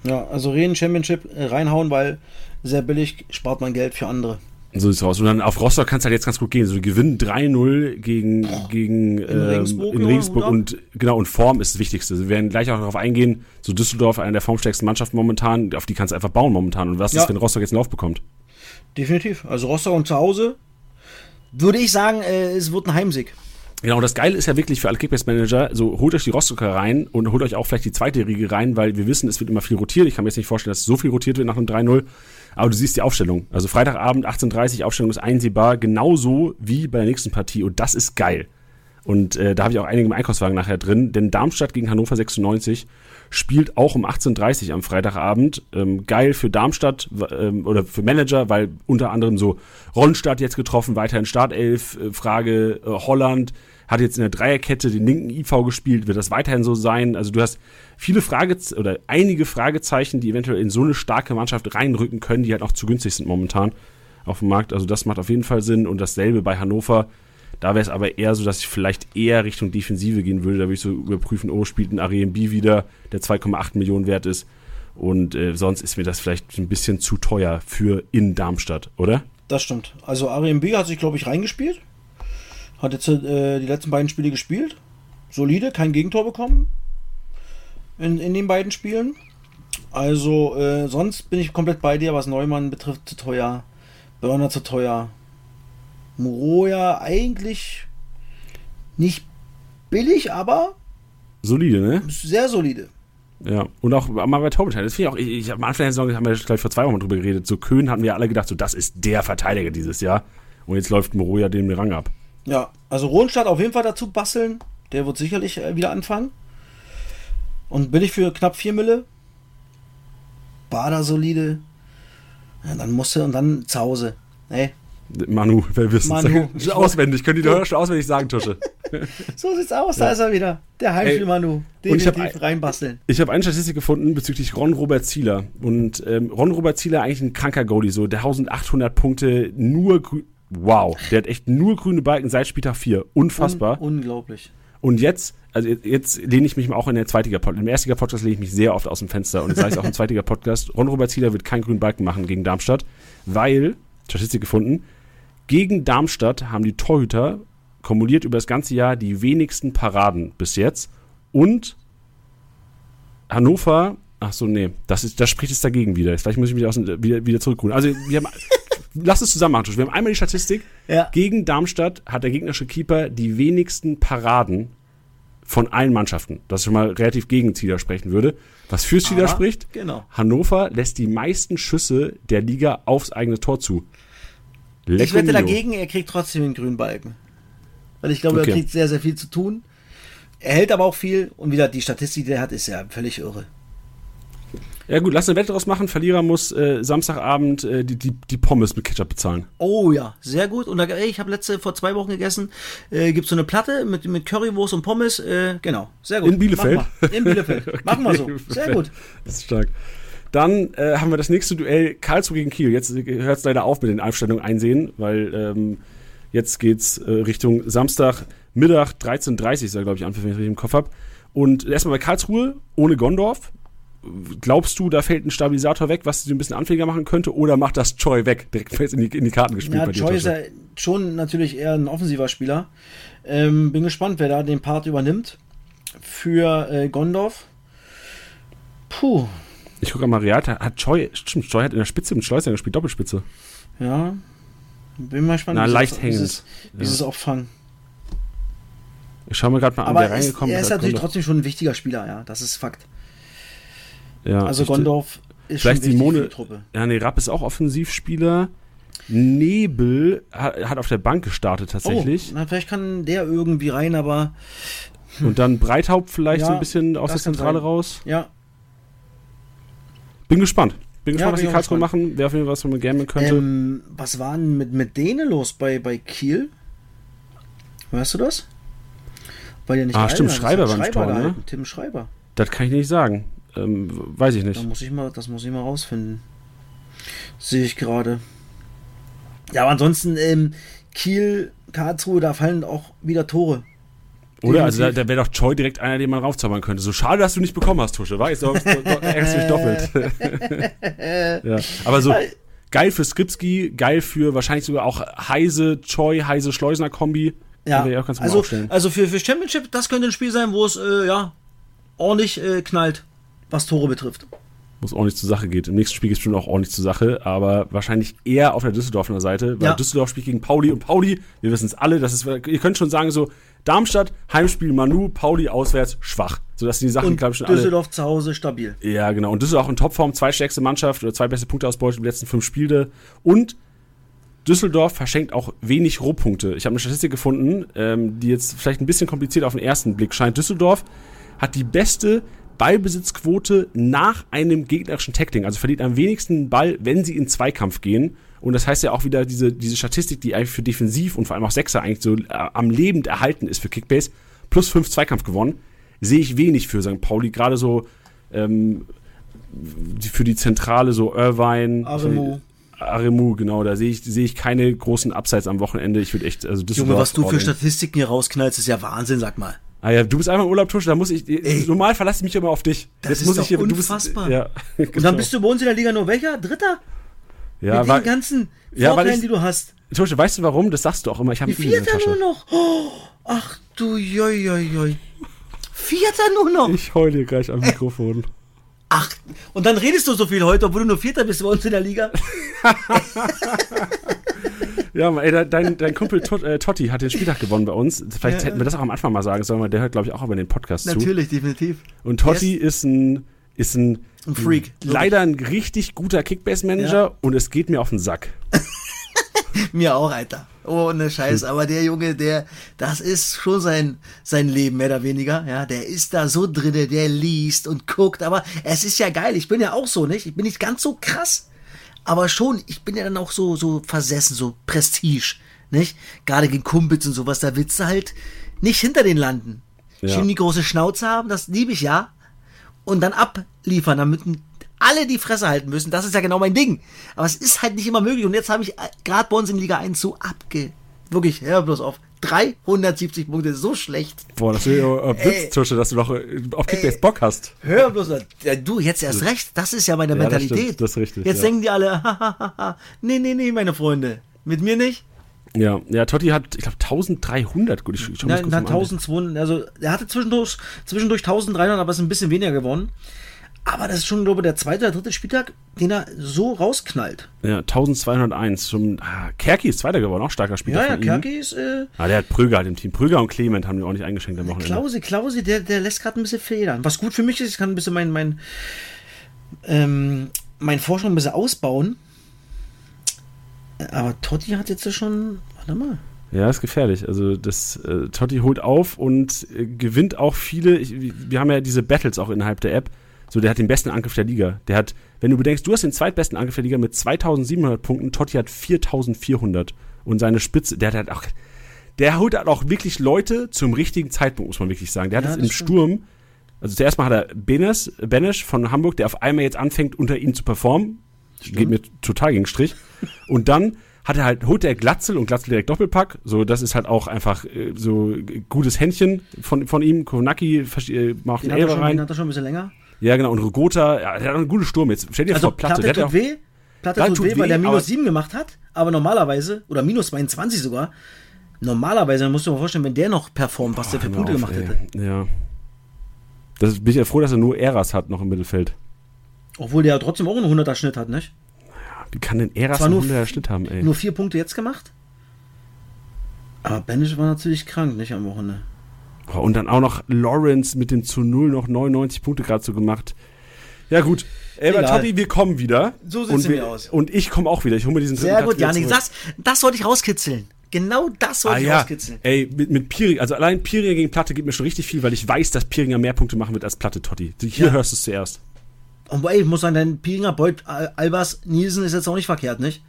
Ja, also Reden Championship äh, reinhauen, weil sehr billig spart man Geld für andere. So sieht's aus. Und dann auf Rostock kann es halt jetzt ganz gut gehen. So, die gewinnen 3-0 gegen, gegen in ähm, Regensburg, in Regensburg und genau, und Form ist das Wichtigste. Wir werden gleich auch darauf eingehen, so Düsseldorf, eine der formstärksten Mannschaften momentan, auf die kannst du einfach bauen momentan. Und was ja. ist, wenn Rostock jetzt einen Lauf bekommt? Definitiv. Also Rostock und zu Hause würde ich sagen, äh, es wird ein Heimsieg. Genau, und das Geile ist ja wirklich für alle Kickbase-Manager, so holt euch die Rostocker rein und holt euch auch vielleicht die zweite Riege rein, weil wir wissen, es wird immer viel rotiert. Ich kann mir jetzt nicht vorstellen, dass so viel rotiert wird nach einem 3-0. Aber du siehst die Aufstellung. Also Freitagabend 18.30 Uhr, Aufstellung ist einsehbar, genauso wie bei der nächsten Partie. Und das ist geil. Und äh, da habe ich auch einige im Einkaufswagen nachher drin, denn Darmstadt gegen Hannover 96 spielt auch um 18.30 Uhr am Freitagabend. Ähm, geil für Darmstadt ähm, oder für Manager, weil unter anderem so Ronstadt jetzt getroffen, weiterhin Startelf, äh, Frage äh, Holland, hat jetzt in der Dreierkette den linken IV gespielt, wird das weiterhin so sein? Also du hast viele Frage oder einige Fragezeichen, die eventuell in so eine starke Mannschaft reinrücken können, die halt auch zu günstig sind momentan auf dem Markt. Also das macht auf jeden Fall Sinn und dasselbe bei Hannover. Da wäre es aber eher so, dass ich vielleicht eher Richtung Defensive gehen würde. Da würde ich so überprüfen, oh, spielt ein Ariemb wieder, der 2,8 Millionen wert ist. Und äh, sonst ist mir das vielleicht ein bisschen zu teuer für in Darmstadt, oder? Das stimmt. Also Ariemb hat sich, glaube ich, reingespielt. Hat jetzt äh, die letzten beiden Spiele gespielt. Solide, kein Gegentor bekommen. In, in den beiden Spielen. Also, äh, sonst bin ich komplett bei dir, was Neumann betrifft, zu teuer. Burner zu teuer. Moroja eigentlich nicht billig, aber solide, ne? Sehr solide. Ja, und auch mal bei Torbeteil. Das finde ich auch, ich, ich am Anfang der Saison haben wir, glaube ich, vor zwei Wochen drüber geredet. So Köhn hatten wir alle gedacht, so das ist der Verteidiger dieses Jahr. Und jetzt läuft Moroja den Rang ab. Ja, also Rohnstadt auf jeden Fall dazu basteln. Der wird sicherlich äh, wieder anfangen. Und bin ich für knapp 4 Mille. Bader solide. Ja, dann musste und dann zu Hause. Ey, Manu, wer wissen Manu, es? Auswendig, können die Hörer schon auswendig sagen, Tusche. so sieht's aus, da ist er wieder. Der Heimspiel-Manu. Definitiv ich hab, reinbasteln. Ich habe eine Statistik gefunden bezüglich Ron-Robert Zieler. Und ähm, Ron-Robert Zieler eigentlich ein kranker Goalie, so der 1800 Punkte, nur wow, der hat echt nur grüne Balken seit Spieltag 4. Unfassbar. Un unglaublich. Und jetzt, also jetzt lehne ich mich auch in der Zweitiger Podcast. Im Erstiger Podcast lehne ich mich sehr oft aus dem Fenster und das sage ich auch im Zweitiger Podcast. Ron-Robert Zieler wird keinen grünen Balken machen gegen Darmstadt, weil, Statistik gefunden, gegen Darmstadt haben die Torhüter kumuliert über das ganze Jahr die wenigsten Paraden bis jetzt. Und Hannover, ach so, nee, das, ist, das spricht es dagegen wieder. Vielleicht muss ich mich aus, wieder, wieder zurückholen. Also, wir haben, lass es zusammen machen. Wir haben einmal die Statistik. Ja. Gegen Darmstadt hat der gegnerische Keeper die wenigsten Paraden von allen Mannschaften. Das schon mal relativ gegen Zieler sprechen würde. Was für Zieler spricht? Genau. Hannover lässt die meisten Schüsse der Liga aufs eigene Tor zu. Lecco ich wette dagegen, er kriegt trotzdem den grünen Balken. Weil ich glaube, okay. er kriegt sehr, sehr viel zu tun. Er hält aber auch viel und wieder die Statistik, die er hat, ist ja völlig irre. Ja gut, lass eine Wette draus machen. Verlierer muss äh, Samstagabend äh, die, die, die Pommes mit Ketchup bezahlen. Oh ja, sehr gut. Und da, ey, ich habe letzte vor zwei Wochen gegessen. Äh, Gibt so eine Platte mit, mit Currywurst und Pommes. Äh, genau, sehr gut. In Bielefeld? In Bielefeld. okay. Machen wir so. Sehr gut. Das ist stark. Dann äh, haben wir das nächste Duell Karlsruhe gegen Kiel. Jetzt hört es leider auf mit den Einstellungen einsehen, weil ähm, jetzt geht's äh, Richtung Samstag, Mittag, 13.30 Uhr, glaube ich, an, wenn ich richtig im Kopf habe. Und erstmal bei Karlsruhe ohne Gondorf. Glaubst du, da fällt ein Stabilisator weg, was sie ein bisschen anfälliger machen könnte, oder macht das Choi weg? Direkt fällt in die, in die Karten gespielt ja, bei Choi ist ja schon natürlich eher ein offensiver Spieler. Ähm, bin gespannt, wer da den Part übernimmt für äh, Gondorf. Puh, ich gucke mal, Real hat Choi, stimmt, Choi hat in der Spitze mit Schleuser gespielt, Doppelspitze. Ja. Bin mal gespannt, Na, leicht hängend. Wie sie es auffangen. Ich schaue mir gerade mal an, Aber wer reingekommen ist. Er ist natürlich Gondorf. trotzdem schon ein wichtiger Spieler, ja. Das ist Fakt. Ja, also Gondorf ist vielleicht schon Simone, für die Truppe. Ja, nee, Rapp ist auch Offensivspieler. Nebel hat, hat, auf der Bank gestartet tatsächlich. Oh, na, vielleicht kann der irgendwie rein, aber. Und dann Breithaupt vielleicht ja, so ein bisschen aus der Zentrale raus. Ja, bin gespannt. Bin gespannt, ja, was die Karlsruhe machen. Wer auf jeden Fall was man gamen könnte. Ähm, was war denn mit, mit denen los bei, bei Kiel? Weißt du das? Weil ja nicht ah, stimmt, Schreiber war im Tor, ne? Tim Schreiber. Das kann ich nicht sagen. Ähm, weiß ich nicht. Da muss ich mal, das muss ich mal rausfinden. Sehe ich gerade. Ja, aber ansonsten, ähm, Kiel, Karlsruhe, da fallen auch wieder Tore. Oder? Also da, da wäre doch Choi direkt einer, den man raufzaubern könnte. So schade, dass du nicht bekommen hast, Tusche. Weißt du, ärgerst dich doppelt. ja. Aber so geil für Skripski, geil für wahrscheinlich sogar auch Heise, Choi, Heise, Schleusner Kombi. Ja, also, also für, für Championship, das könnte ein Spiel sein, wo es äh, ja ordentlich äh, knallt, was Tore betrifft wo es ordentlich zur Sache geht. Im nächsten Spiel geht es schon auch ordentlich zur Sache, aber wahrscheinlich eher auf der Düsseldorfer Seite, weil ja. Düsseldorf spielt gegen Pauli und Pauli, wir wissen es alle, das ist, ihr könnt schon sagen, so Darmstadt, Heimspiel Manu, Pauli auswärts, schwach. Sodass die Sachen, glaube ich, schon Düsseldorf alle, zu Hause stabil. Ja, genau. Und Düsseldorf auch in Topform, zweitstärkste Mannschaft oder zwei beste Punkteausbeute in den letzten fünf Spiele. Und Düsseldorf verschenkt auch wenig Rohpunkte. Ich habe eine Statistik gefunden, ähm, die jetzt vielleicht ein bisschen kompliziert auf den ersten Blick scheint. Düsseldorf hat die beste Ballbesitzquote nach einem gegnerischen Tackling. Also verliert am wenigsten Ball, wenn sie in Zweikampf gehen. Und das heißt ja auch wieder diese, diese Statistik, die eigentlich für Defensiv und vor allem auch Sechser eigentlich so äh, am Lebend erhalten ist für Kickbase. Plus fünf Zweikampf gewonnen. Sehe ich wenig für St. Pauli. Gerade so ähm, für die Zentrale, so Irvine. Aremu. Aremu, genau, da sehe ich, sehe ich keine großen Abseits am Wochenende. Ich würde echt, also das Junge, was du für Statistiken hier rausknallst, ist ja Wahnsinn, sag mal. Ah ja, du bist einfach im Urlaub, Tusche, da muss ich. Ey, normal verlasse ich mich immer auf dich. Das Jetzt ist muss doch ich hier, unfassbar. Bist, ja, genau. Und dann bist du bei uns in der Liga nur welcher? Dritter? Ja, Mit weil, den ganzen Vorteilen, ja, die du hast. Tusche, weißt du warum? Das sagst du auch immer. Ich habe Vierter nur noch. Oh, ach du, joi, joi, joi. Vierter nur noch. Ich heule hier gleich am Mikrofon. Ach, und dann redest du so viel heute, obwohl du nur Vierter bist bei uns in der Liga. Ja, ey, dein, dein Kumpel Tot, äh, Totti hat den Spieltag gewonnen bei uns. Vielleicht ja, hätten wir das auch am Anfang mal sagen sollen, weil der hört, glaube ich, auch über den Podcast Natürlich, zu. Natürlich, definitiv. Und Totti yes. ist ein ist ein, ein Freak. Leider ein richtig guter Kickbase-Manager ja. und es geht mir auf den Sack. mir auch, Alter. Ohne Scheiß. Hm. Aber der Junge, der, das ist schon sein, sein Leben, mehr oder weniger. Ja, der ist da so drinne, der liest und guckt. Aber es ist ja geil. Ich bin ja auch so, nicht? Ich bin nicht ganz so krass aber schon, ich bin ja dann auch so, so versessen, so Prestige, nicht? Gerade gegen Kumpels und sowas, da willst du halt nicht hinter den landen. Ja. Schön die große Schnauze haben, das liebe ich ja. Und dann abliefern, damit alle die Fresse halten müssen. Das ist ja genau mein Ding. Aber es ist halt nicht immer möglich. Und jetzt habe ich äh, gerade bei uns in Liga 1 so abge... Wirklich, hör bloß auf. 370 Punkte, so schlecht. Boah, das ist ja Witztusche, dass du noch äh, auf Kickbase Bock hast. Hör bloß du, jetzt erst recht. Das ist ja meine Ja, das Mentalität. stimmt, das ist richtig, Jetzt ja. denken die alle, hahaha. nee, nee, nee, meine Freunde. Mit mir nicht? Ja, ja, Totti hat, ich glaube, 1300. Gut, ich schau mich Nein, kurz dann mal an. 1200, also er hatte zwischendurch, zwischendurch 1300, aber es ist ein bisschen weniger geworden. Aber das ist schon, glaube ich, der zweite oder dritte Spieltag, den er so rausknallt. Ja, 1201. Schon, ah, Kerki ist Zweiter geworden, auch starker Spieler Ja, ja. Kerki ist, äh, Ah, der hat Prüger halt im Team. Prüger und Clement haben die auch nicht eingeschränkt am Wochenende. Klausi, Klausi, der, der lässt gerade ein bisschen federn. Was gut für mich ist, ich kann ein bisschen mein, mein, ähm, mein Forschung ein bisschen ausbauen. Aber Totti hat jetzt ja schon, warte mal. Ja, ist gefährlich. Also das äh, Totti holt auf und äh, gewinnt auch viele. Ich, wir haben ja diese Battles auch innerhalb der App. So, der hat den besten Angriff der Liga. Der hat, wenn du bedenkst, du hast den zweitbesten Angriff der Liga mit 2700 Punkten, Totti hat 4400 und seine Spitze, der hat halt auch, der holt halt auch wirklich Leute zum richtigen Zeitpunkt, muss man wirklich sagen. Der hat Ja, es das im stimmt. Sturm, also zuerst mal hat er Benes, Benesch von Hamburg, der auf einmal jetzt anfängt, unter ihm zu performen. Geht mir total gegen den Strich. Und dann hat er halt, holt er Glatzel und Glatzel direkt Doppelpack. So, das ist halt auch einfach äh, so gutes Händchen von, von ihm. Konaki äh, macht Den einen er Elfer schon, den rein. hat er schon ein bisschen länger. Ja, genau. Und Rogota, ja, der hat einen guten Sturm jetzt. Stell dir Also vor, Platte. Platte tut weh. Platte tut, tut weh, weil der minus aber- 7 gemacht hat. Aber normalerweise, oder minus 22 sogar, normalerweise, musst du dir mal vorstellen, wenn der noch performt, was der für Punkte auf, gemacht ey. hätte. Ja. Das bin ich ja froh, dass er nur Eras hat noch im Mittelfeld. Obwohl der ja trotzdem auch einen 100er Schnitt hat, nicht? Wie kann denn Eras einen nur 100er Schnitt haben, ey? Nur vier Punkte jetzt gemacht. Aber Banish war natürlich krank, nicht am Wochenende. Und dann auch noch Lawrence mit dem zu 0 noch 99 Punkte gerade so gemacht. Ja, gut. Aber Egal. Totti, wir kommen wieder. So sieht's und nämlich wir, aus. Und ich komme auch wieder. Ich hole mir diesen Sehr dritten gut, Platz Janik. wieder Das, das wollte ich rauskitzeln. Genau das wollte Ah ich ja, rauskitzeln. ey, mit, mit Piri, also allein Piringer gegen Platte gibt mir schon richtig viel, weil ich weiß, dass Piringer mehr Punkte machen wird als Platte Totti. Hier Ja. hörst du es zuerst. Und ey, ich muss sagen, dein Piringer, Beuth, Al- Albers, Nielsen ist jetzt auch nicht verkehrt, nicht?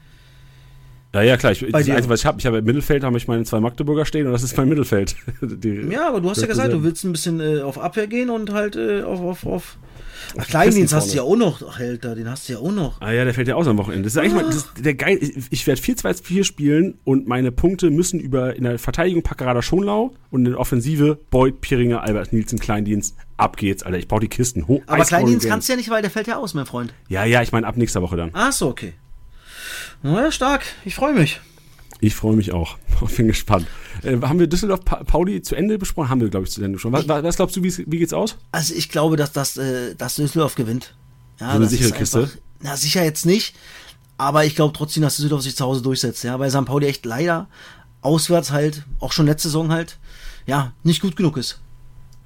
Ja, ja, klar. Ich, das dir. Einzige, was ich habe, ich habe im Mittelfeld, habe ich meine zwei Magdeburger stehen und das ist mein Mittelfeld. Die, Ja, aber du hast ja gesagt, du willst ein bisschen äh, auf Abwehr gehen und halt äh, auf, auf, auf. Ach, Kleindienst hast du ja auch noch, ach, Alter, den hast du ja auch noch. Ah ja, der fällt ja aus am Wochenende. Das ist eigentlich mal, das der geil. Ich, ich werde 4-2-4 spielen und meine Punkte müssen über in der Verteidigung Packerada Schonlau und in der Offensive Beuth, Piringer, Albert Nielsen, Kleindienst. Ab geht's, Alter. Ich baue die Kisten hoch. Aber Kleindienst kannst du ja nicht, weil der fällt ja aus, mein Freund. Ja, ja, ich meine ab nächster Woche dann. Ach so, okay. Na ja, stark. Ich freue mich. Ich freue mich auch. Bin gespannt. Äh, haben wir Düsseldorf Pa- Pauli zu Ende besprochen? Haben wir, glaube ich, zu Ende schon. Was, was glaubst du, wie's- wie geht's aus? Also ich glaube, dass das, äh, dass Düsseldorf gewinnt. Ja, So eine sichere ist Kiste? einfach- Na, sicher jetzt nicht. Aber ich glaube trotzdem, dass Düsseldorf sich zu Hause durchsetzt. Ja, weil St. Pauli echt leider auswärts halt, auch schon letzte Saison halt, ja, nicht gut genug ist.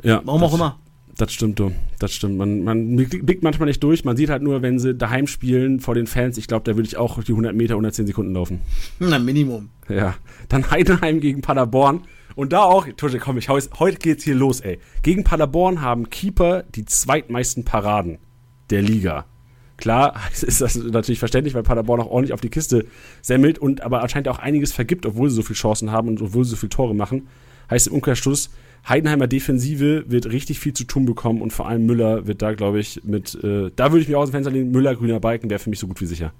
Ja. Warum auch immer. Das stimmt, du. Das stimmt. Man, man blickt manchmal nicht durch. Man sieht halt nur, wenn sie daheim spielen vor den Fans. Ich glaube, da würde ich auch die 100 Meter, 110 Sekunden laufen. Na, Minimum. Ja. Dann Heidenheim gegen Paderborn. Und da auch, Tusche, komm, ich hau jetzt, heute geht's hier los, ey. Gegen Paderborn haben Keeper die zweitmeisten Paraden der Liga. Klar ist das natürlich verständlich, weil Paderborn auch ordentlich auf die Kiste semmelt und aber anscheinend auch einiges vergibt, obwohl sie so viele Chancen haben und obwohl sie so viele Tore machen. Heißt im Umkehrschluss, Heidenheimer Defensive wird richtig viel zu tun bekommen und vor allem Müller wird da, glaube ich, mit, äh, da würde ich mich aus dem Fenster lehnen, Müller, grüner Balken, wäre für mich so gut wie sicher.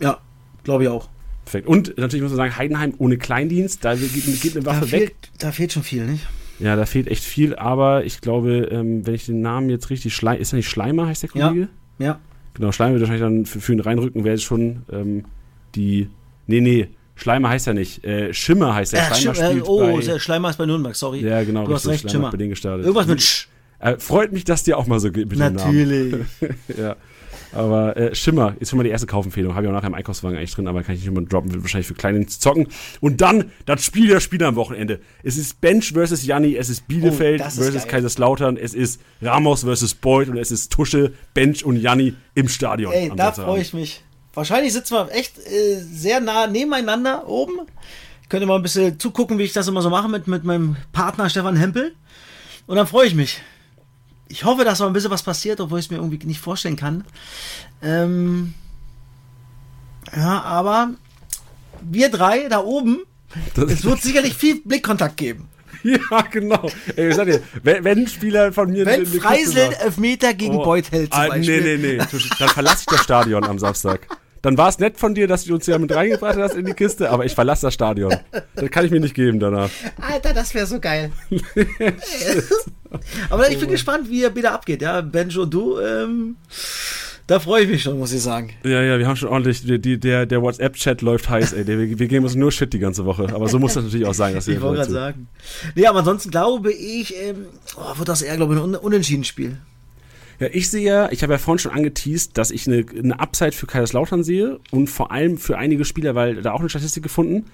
Ja, glaube ich auch. Perfekt. Und natürlich muss man sagen, Heidenheim ohne Kleindienst, da geht, geht eine Da Waffe weg. fehlt, da fehlt schon viel, nicht? Ja, da fehlt echt viel, aber ich glaube, ähm, wenn ich den Namen jetzt richtig Schlei ist er nicht Schleimer, heißt der Ja. Kollege? Ja. Genau, Schleimer wird wahrscheinlich dann für, für ihn reinrücken, wäre jetzt schon ähm, die. Nee, nee, Schleimer heißt er nicht. Äh, Schimmer heißt er. Äh, Schleimer Schim- äh, spielt oh, bei, der Schleimer ist bei Nürnberg, sorry. Ja, genau, Du hast recht, Schleimer Schimmer. bei denen gestartet. Irgendwas mit Sch. Äh, freut mich, dass dir auch mal so geht mit dem Namen. Natürlich. Ja. Aber äh, Schimmer ist schon mal die erste Kaufempfehlung. Habe ich auch nachher im Einkaufswagen eigentlich drin, aber kann ich nicht mal droppen. Wird wahrscheinlich für Kleine zocken. Und dann das Spiel der Spieler am Wochenende. Es ist Bench versus Janni, es ist Bielefeld Oh, ist versus geil. Kaiserslautern, es ist Ramos versus Beuth und es ist Tusche, Bench und Janni im Stadion. Ey, da freue ich mich. Wahrscheinlich sitzen wir echt äh, sehr nah nebeneinander oben. Könnt ihr mal ein bisschen zugucken, wie ich das immer so mache mit, mit meinem Partner Stefan Hempel. Und dann freue ich mich. Ich hoffe, dass noch ein bisschen was passiert, obwohl ich es mir irgendwie nicht vorstellen kann. Ähm, ja, aber wir drei da oben, Das- es wird sicherlich viel Blickkontakt geben. ja, genau. Ey, ich sag dir, wenn, wenn Spieler von mir... Wenn Freisel Elfmeter gegen Oh. Beuth hält zum Ah, Beispiel. nee, nee, nee. Dann verlasse ich das Stadion am Samstag. Dann war es nett von dir, dass du uns ja mit reingebracht hast in die Kiste, aber ich verlasse das Stadion. Das kann ich mir nicht geben danach. Alter, das wäre so geil. Aber ich bin gespannt, wie er wieder abgeht. Ja, Benjo, du, ähm, da freue ich mich schon, muss ich sagen. Ja, ja, wir haben schon ordentlich, die, die, der, der WhatsApp-Chat läuft heiß, ey. Wir, wir geben uns nur Shit die ganze Woche. Aber so muss das natürlich auch sein. Dass Ich wollte gerade sagen. Nee, aber ansonsten glaube ich, ähm, oh, wird das eher, glaube ich, ein Un Unentschieden-Spiel. Ja, ich sehe ja, ich habe ja vorhin schon angeteased, dass ich eine, eine Upside für Kaiserslautern sehe und vor allem für einige Spieler, weil da auch eine Statistik gefunden.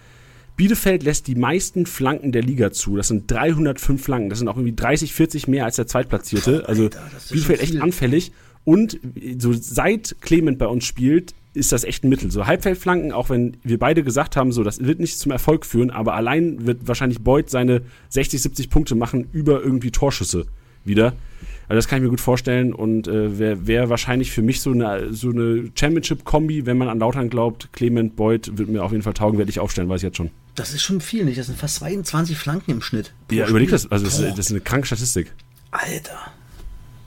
Bielefeld lässt die meisten Flanken der Liga zu. Das sind 305 Flanken. Das sind auch irgendwie 30, 40 mehr als der Zweitplatzierte. Also Alter, ist Bielefeld echt anfällig. Und so seit Clement bei uns spielt, ist das echt ein Mittel. So Halbfeldflanken, auch wenn wir beide gesagt haben, so das wird nicht zum Erfolg führen, aber allein wird wahrscheinlich Beuth seine 60, 70 Punkte machen über irgendwie Torschüsse wieder. Also das kann ich mir gut vorstellen und äh, wäre wär wahrscheinlich für mich so eine, so eine Championship-Kombi, wenn man an Lautern glaubt. Clement Beuth wird mir auf jeden Fall taugen, werde ich aufstellen, weiß ich jetzt schon. Das ist schon viel, nicht? Das sind fast 22 Flanken im Schnitt. Ja, überleg das, also das, das ist eine kranke Statistik. Alter,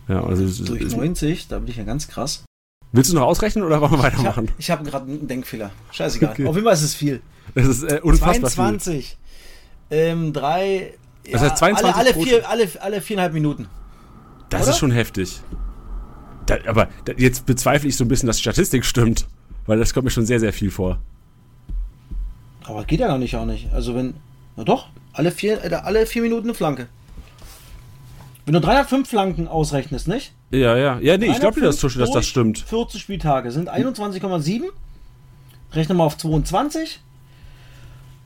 Ja, also es- durch es- 90, da bin ich ja ganz krass. willst du noch ausrechnen oder wollen wir Ich habe weitermachen? hab gerade einen Denkfehler. Scheißegal. Okay. Auf jeden Fall ist es viel. Das ist äh, unfassbar viel. 22, ähm, drei, Das heißt 22 alle, alle, vier, alle, alle viereinhalb Minuten. Das Oder? ist schon heftig. Da, aber da, jetzt bezweifle ich so ein bisschen, dass die Statistik stimmt, weil das kommt mir schon sehr, sehr viel vor. Aber geht ja gar nicht auch nicht. Also wenn, na doch, alle vier, äh, alle vier Minuten eine Flanke. Wenn du 305 Flanken ausrechnest, nicht? Ja, ja. Ja, nee, ich glaube dir das, 305 Tusche, dass das stimmt. 40 Spieltage sind 21,7. Rechne mal auf 22.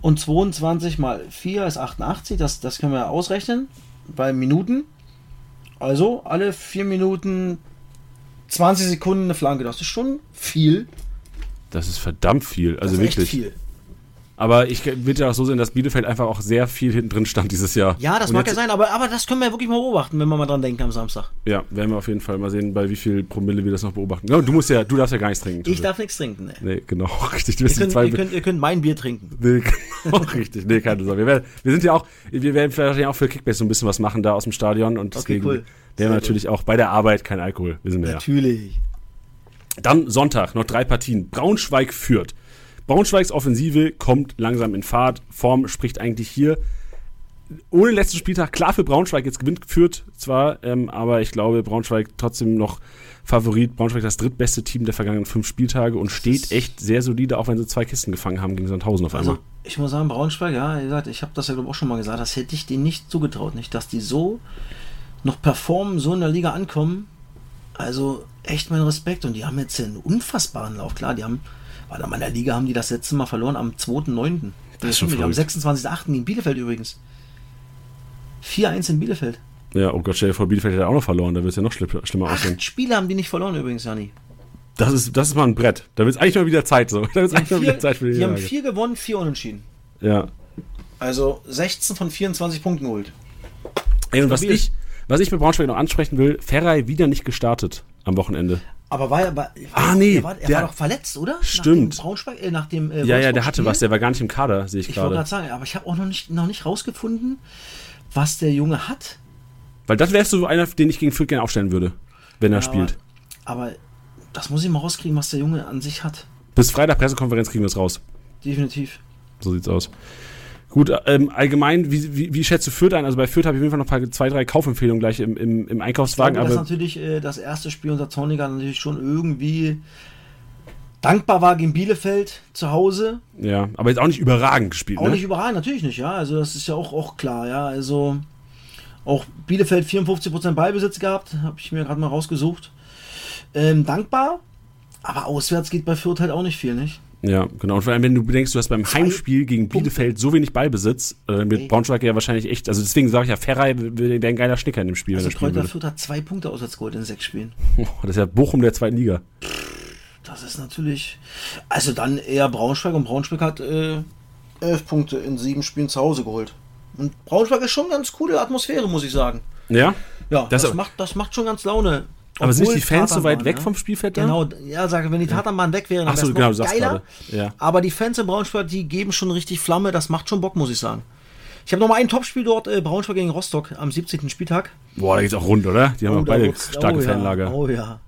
Und 22 mal 4 ist 88. Das, das können wir ausrechnen. Bei Minuten. Also alle 4 Minuten 20 Sekunden eine Flanke. Das ist schon viel. Das ist verdammt viel. Also das ist wirklich. viel. Aber ich würde ja auch so sehen, dass Bielefeld einfach auch sehr viel hinten drin stand dieses Jahr. Ja, das Und mag ja sein, aber, aber das können wir ja wirklich mal beobachten, wenn wir mal dran denken am Samstag. Ja, werden wir auf jeden Fall mal sehen, bei wie viel Promille wir das noch beobachten. Ja, du musst ja, du darfst ja gar nichts trinken. Ich darf nichts trinken, ne. Nee, genau, richtig. Du Ihr bist die könnt, zwei ihr, könnt, ihr könnt mein Bier trinken. Nee, genau, richtig. Nee, keine Sorge. Wir, werden, wir sind ja auch, wir werden vielleicht auch für Kickbase so ein bisschen was machen da aus dem Stadion und Okay, deswegen cool. werden wir natürlich auch bei der Arbeit kein Alkohol, wissen wir ja. Natürlich. Dann Sonntag, noch drei Partien. Braunschweig führt. Braunschweigs Offensive kommt langsam in Fahrt. Form spricht eigentlich hier. Ohne letzten Spieltag, klar für Braunschweig, jetzt gewinnt führt zwar, ähm, aber ich glaube, Braunschweig trotzdem noch Favorit. Braunschweig das drittbeste Team der vergangenen fünf Spieltage und steht echt sehr solide, auch wenn sie zwei Kisten gefangen haben gegen Sandhausen auf einmal. Also, ich muss sagen, Braunschweig, ja, wie gesagt, ich habe das ja glaube ich auch schon mal gesagt, das hätte ich denen nicht zugetraut, nicht, dass die so noch performen, so in der Liga ankommen. Also echt mein Respekt und die haben jetzt einen unfassbaren Lauf. Klar, die haben, warte mal, in der Liga haben die das letzte Mal verloren am 2.9. Das ist schon verrückt. 26.8. gegen Bielefeld übrigens. 4-1 in Bielefeld. Ja, oh Gott, stell dir vor, Bielefeld hätte auch noch verloren, da wird es ja noch schlimmer, schlimmer aussehen. Acht Spiele haben die nicht verloren übrigens, Jani. Das ist, das ist mal ein Brett. Da wird es eigentlich mal wieder Zeit so. Da wird es eigentlich mal wieder Vier, Zeit für die die haben vier gewonnen, vier unentschieden. Ja. Also 16 von 24 Punkten geholt. Ey, und was ich, was ich mit Braunschweig noch ansprechen will, Ferrei wieder nicht gestartet am Wochenende. Aber war er, war, Ah, nee, er, war, er der- war doch verletzt, oder? Stimmt. Nach dem Braunschweig, äh, nach dem äh, Ja, ja, der hatte was, der war gar nicht im Kader, sehe ich, Ich wollte gerade. gerade sagen, aber ich habe auch noch nicht, noch nicht rausgefunden, was der Junge hat. Weil das wärst du so einer, den ich gegen Fürth gerne aufstellen würde, wenn er spielt. Aber, aber das muss ich mal rauskriegen, was der Junge an sich hat. Bis Freitag Pressekonferenz kriegen wir es raus. Definitiv. So sieht's aus. Gut, ähm, allgemein, wie, wie, wie schätzt du Fürth ein? Also bei Fürth habe ich auf jeden Fall noch ein paar, zwei, drei Kaufempfehlungen gleich im, im, im Ich Einkaufswagen. glaube, dass Aber natürlich äh, das erste Spiel unter Zorniger natürlich schon irgendwie dankbar war gegen Bielefeld zu Hause. ja, aber jetzt auch nicht überragend gespielt. Auch ne? nicht überall, natürlich nicht, ja. Also das ist ja auch, auch klar, ja. Also auch Bielefeld 54% Ballbesitz gehabt, habe ich mir gerade mal rausgesucht. Ähm, dankbar, aber auswärts geht bei Fürth halt auch nicht viel, nicht? Ja, genau. Und vor allem, wenn du bedenkst, du hast beim Heimspiel gegen. Bielefeld so wenig Ballbesitz, äh, mit. Braunschweig ja wahrscheinlich echt, also deswegen sage ich ja, Ferrei wäre ein geiler Schnicker in dem Spiel, Also er Kräuter. Fürth hat zwei Punkte auswärts geholt in sechs Spielen. Oh, das ist ja Bochum der zweiten Liga. Das ist natürlich. Also dann eher Braunschweig und Braunschweig hat äh, elf Punkte in sieben Spielen zu Hause geholt. Und Braunschweig ist schon ganz coole Atmosphäre, muss ich sagen. Ja? Ja, Das- das, macht, das macht schon ganz Laune. Aber sind nicht die Fans so weit weg ja? vom Spielfeld da? Genau, ja, sage, wenn die Tatanbahn weg wären, Ach so, wär's genau, noch geiler. Ja. Aber die Fans in Braunschweig, die geben schon richtig Flamme, das macht schon Bock, muss ich sagen. Ich habe noch mal ein Topspiel dort, äh, Braunschweig gegen Rostock am 17. Spieltag. Boah, da geht's auch rund, oder? Die haben Oh, beide starke oh, ja, Fanlager. Oh ja.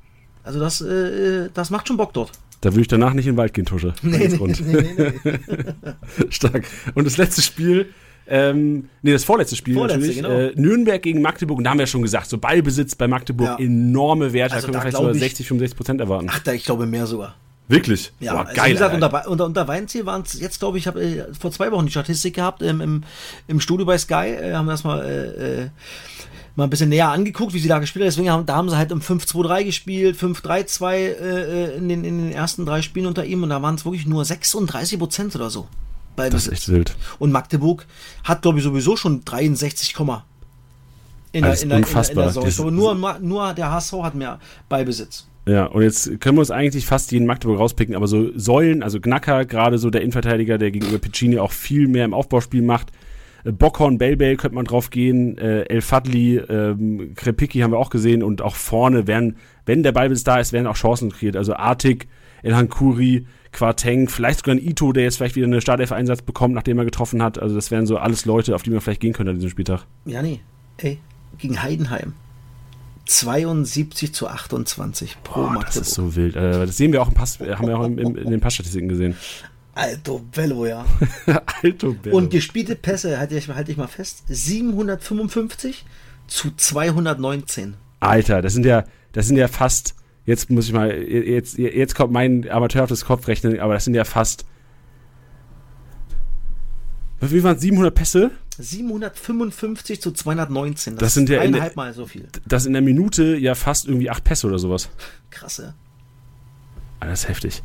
Also das, äh, das macht schon Bock dort. Da würde ich danach nicht in den Wald gehen, Tusche. Nee, nee, nee, nee. Stark. Und das letzte Spiel, ähm, nee, das vorletzte Spiel Vorletzte, natürlich, genau. äh, Nürnberg gegen Magdeburg. Und da haben wir ja schon gesagt, so Ballbesitz bei Magdeburg, Ja. enorme Werte. Also da können wir vielleicht sogar ich- 60, 65 Prozent erwarten. Ach, da, ich glaube mehr sogar. Wirklich? Ja, Boah, also geil. wie gesagt, unter, unter, unter Weinziel waren es jetzt, glaube ich, ich habe äh, vor zwei Wochen die Statistik gehabt ähm, im, im Studio bei Sky, äh, haben wir das mal, äh, äh, mal ein bisschen näher angeguckt, wie sie da gespielt haben. Deswegen haben, da haben sie halt im 5-2-3 gespielt, 5-3-2 äh, in, den, in den ersten drei Spielen unter ihm und da waren es wirklich nur 36 Prozent oder so. Bei das ist echt wild. Und Magdeburg hat, glaube ich, sowieso schon 63, Komma in Das ist in der, in der Das- glaube, nur, nur der HSV hat mehr Ballbesitz. Ja, und jetzt können wir uns eigentlich fast jeden Magdeburg rauspicken, aber so Säulen, also Knacker, gerade so der Innenverteidiger, der gegenüber Piccini auch viel mehr im Aufbauspiel macht. Äh, Bockhorn, Belbel könnte man drauf gehen, äh, El Fadli, ähm, Krepicki haben wir auch gesehen und auch vorne werden, wenn der Ballbesitz da ist, werden auch Chancen kreiert. Also Artig, Elhan Kuri, Quarteng, vielleicht sogar ein Ito, der jetzt vielleicht wieder eine Startelf-Einsatz bekommt, nachdem er getroffen hat. Also das wären so alles Leute, auf die man vielleicht gehen könnte an diesem Spieltag. Ja, nee. Ey, gegen Heidenheim. 72 zu 28 pro Boah, das Magdeburg. ist so wild. Äh, das sehen wir auch im Pass, äh, haben wir auch im, im, in den Passstatistiken gesehen. Alto Bello, ja. Alto Bello. Und gespielte Pässe, halte ich, halte ich mal fest, 755 zu 219. Alter, das sind ja, das sind ja fast, jetzt muss ich mal, jetzt, jetzt kommt mein amateurhaftes Kopfrechnen, aber das sind ja fast, wie waren es, 700 Pässe? 755 zu 219. Das sind ja in- eineinhalb Mal so viel. Das in der Minute ja fast irgendwie 8 Pässe oder sowas. Krasse. Ah, das ist heftig.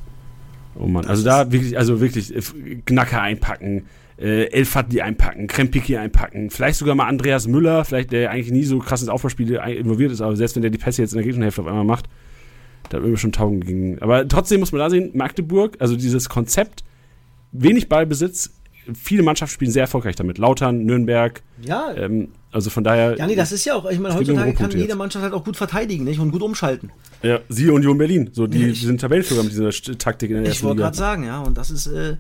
Oh Mann, also da wirklich, also wirklich, äh, Knacker einpacken, äh, El Fadli einpacken, Krempiki einpacken, vielleicht sogar mal Andreas Müller, vielleicht der eigentlich nie so krass ins Aufbauspiel involviert ist, aber selbst wenn der die Pässe jetzt in der Gegnerhälfte auf einmal macht, da hat irgendwie schon Taugen gegen. Aber trotzdem muss man da sehen, Magdeburg, also dieses Konzept, wenig Ballbesitz, viele Mannschaften spielen sehr erfolgreich damit. Lautern, Nürnberg, Ja, ähm, also von daher, ja, nee, das ist ja auch, ich meine, heutzutage kann jede. Mannschaft halt auch gut verteidigen, nicht? Und gut umschalten. ja, Sie Union Berlin, so die, Ja, die ich- sind Tabellenführer mit dieser Taktik in der Ich ersten wollte Liga. gerade sagen, ja, und das ist, äh,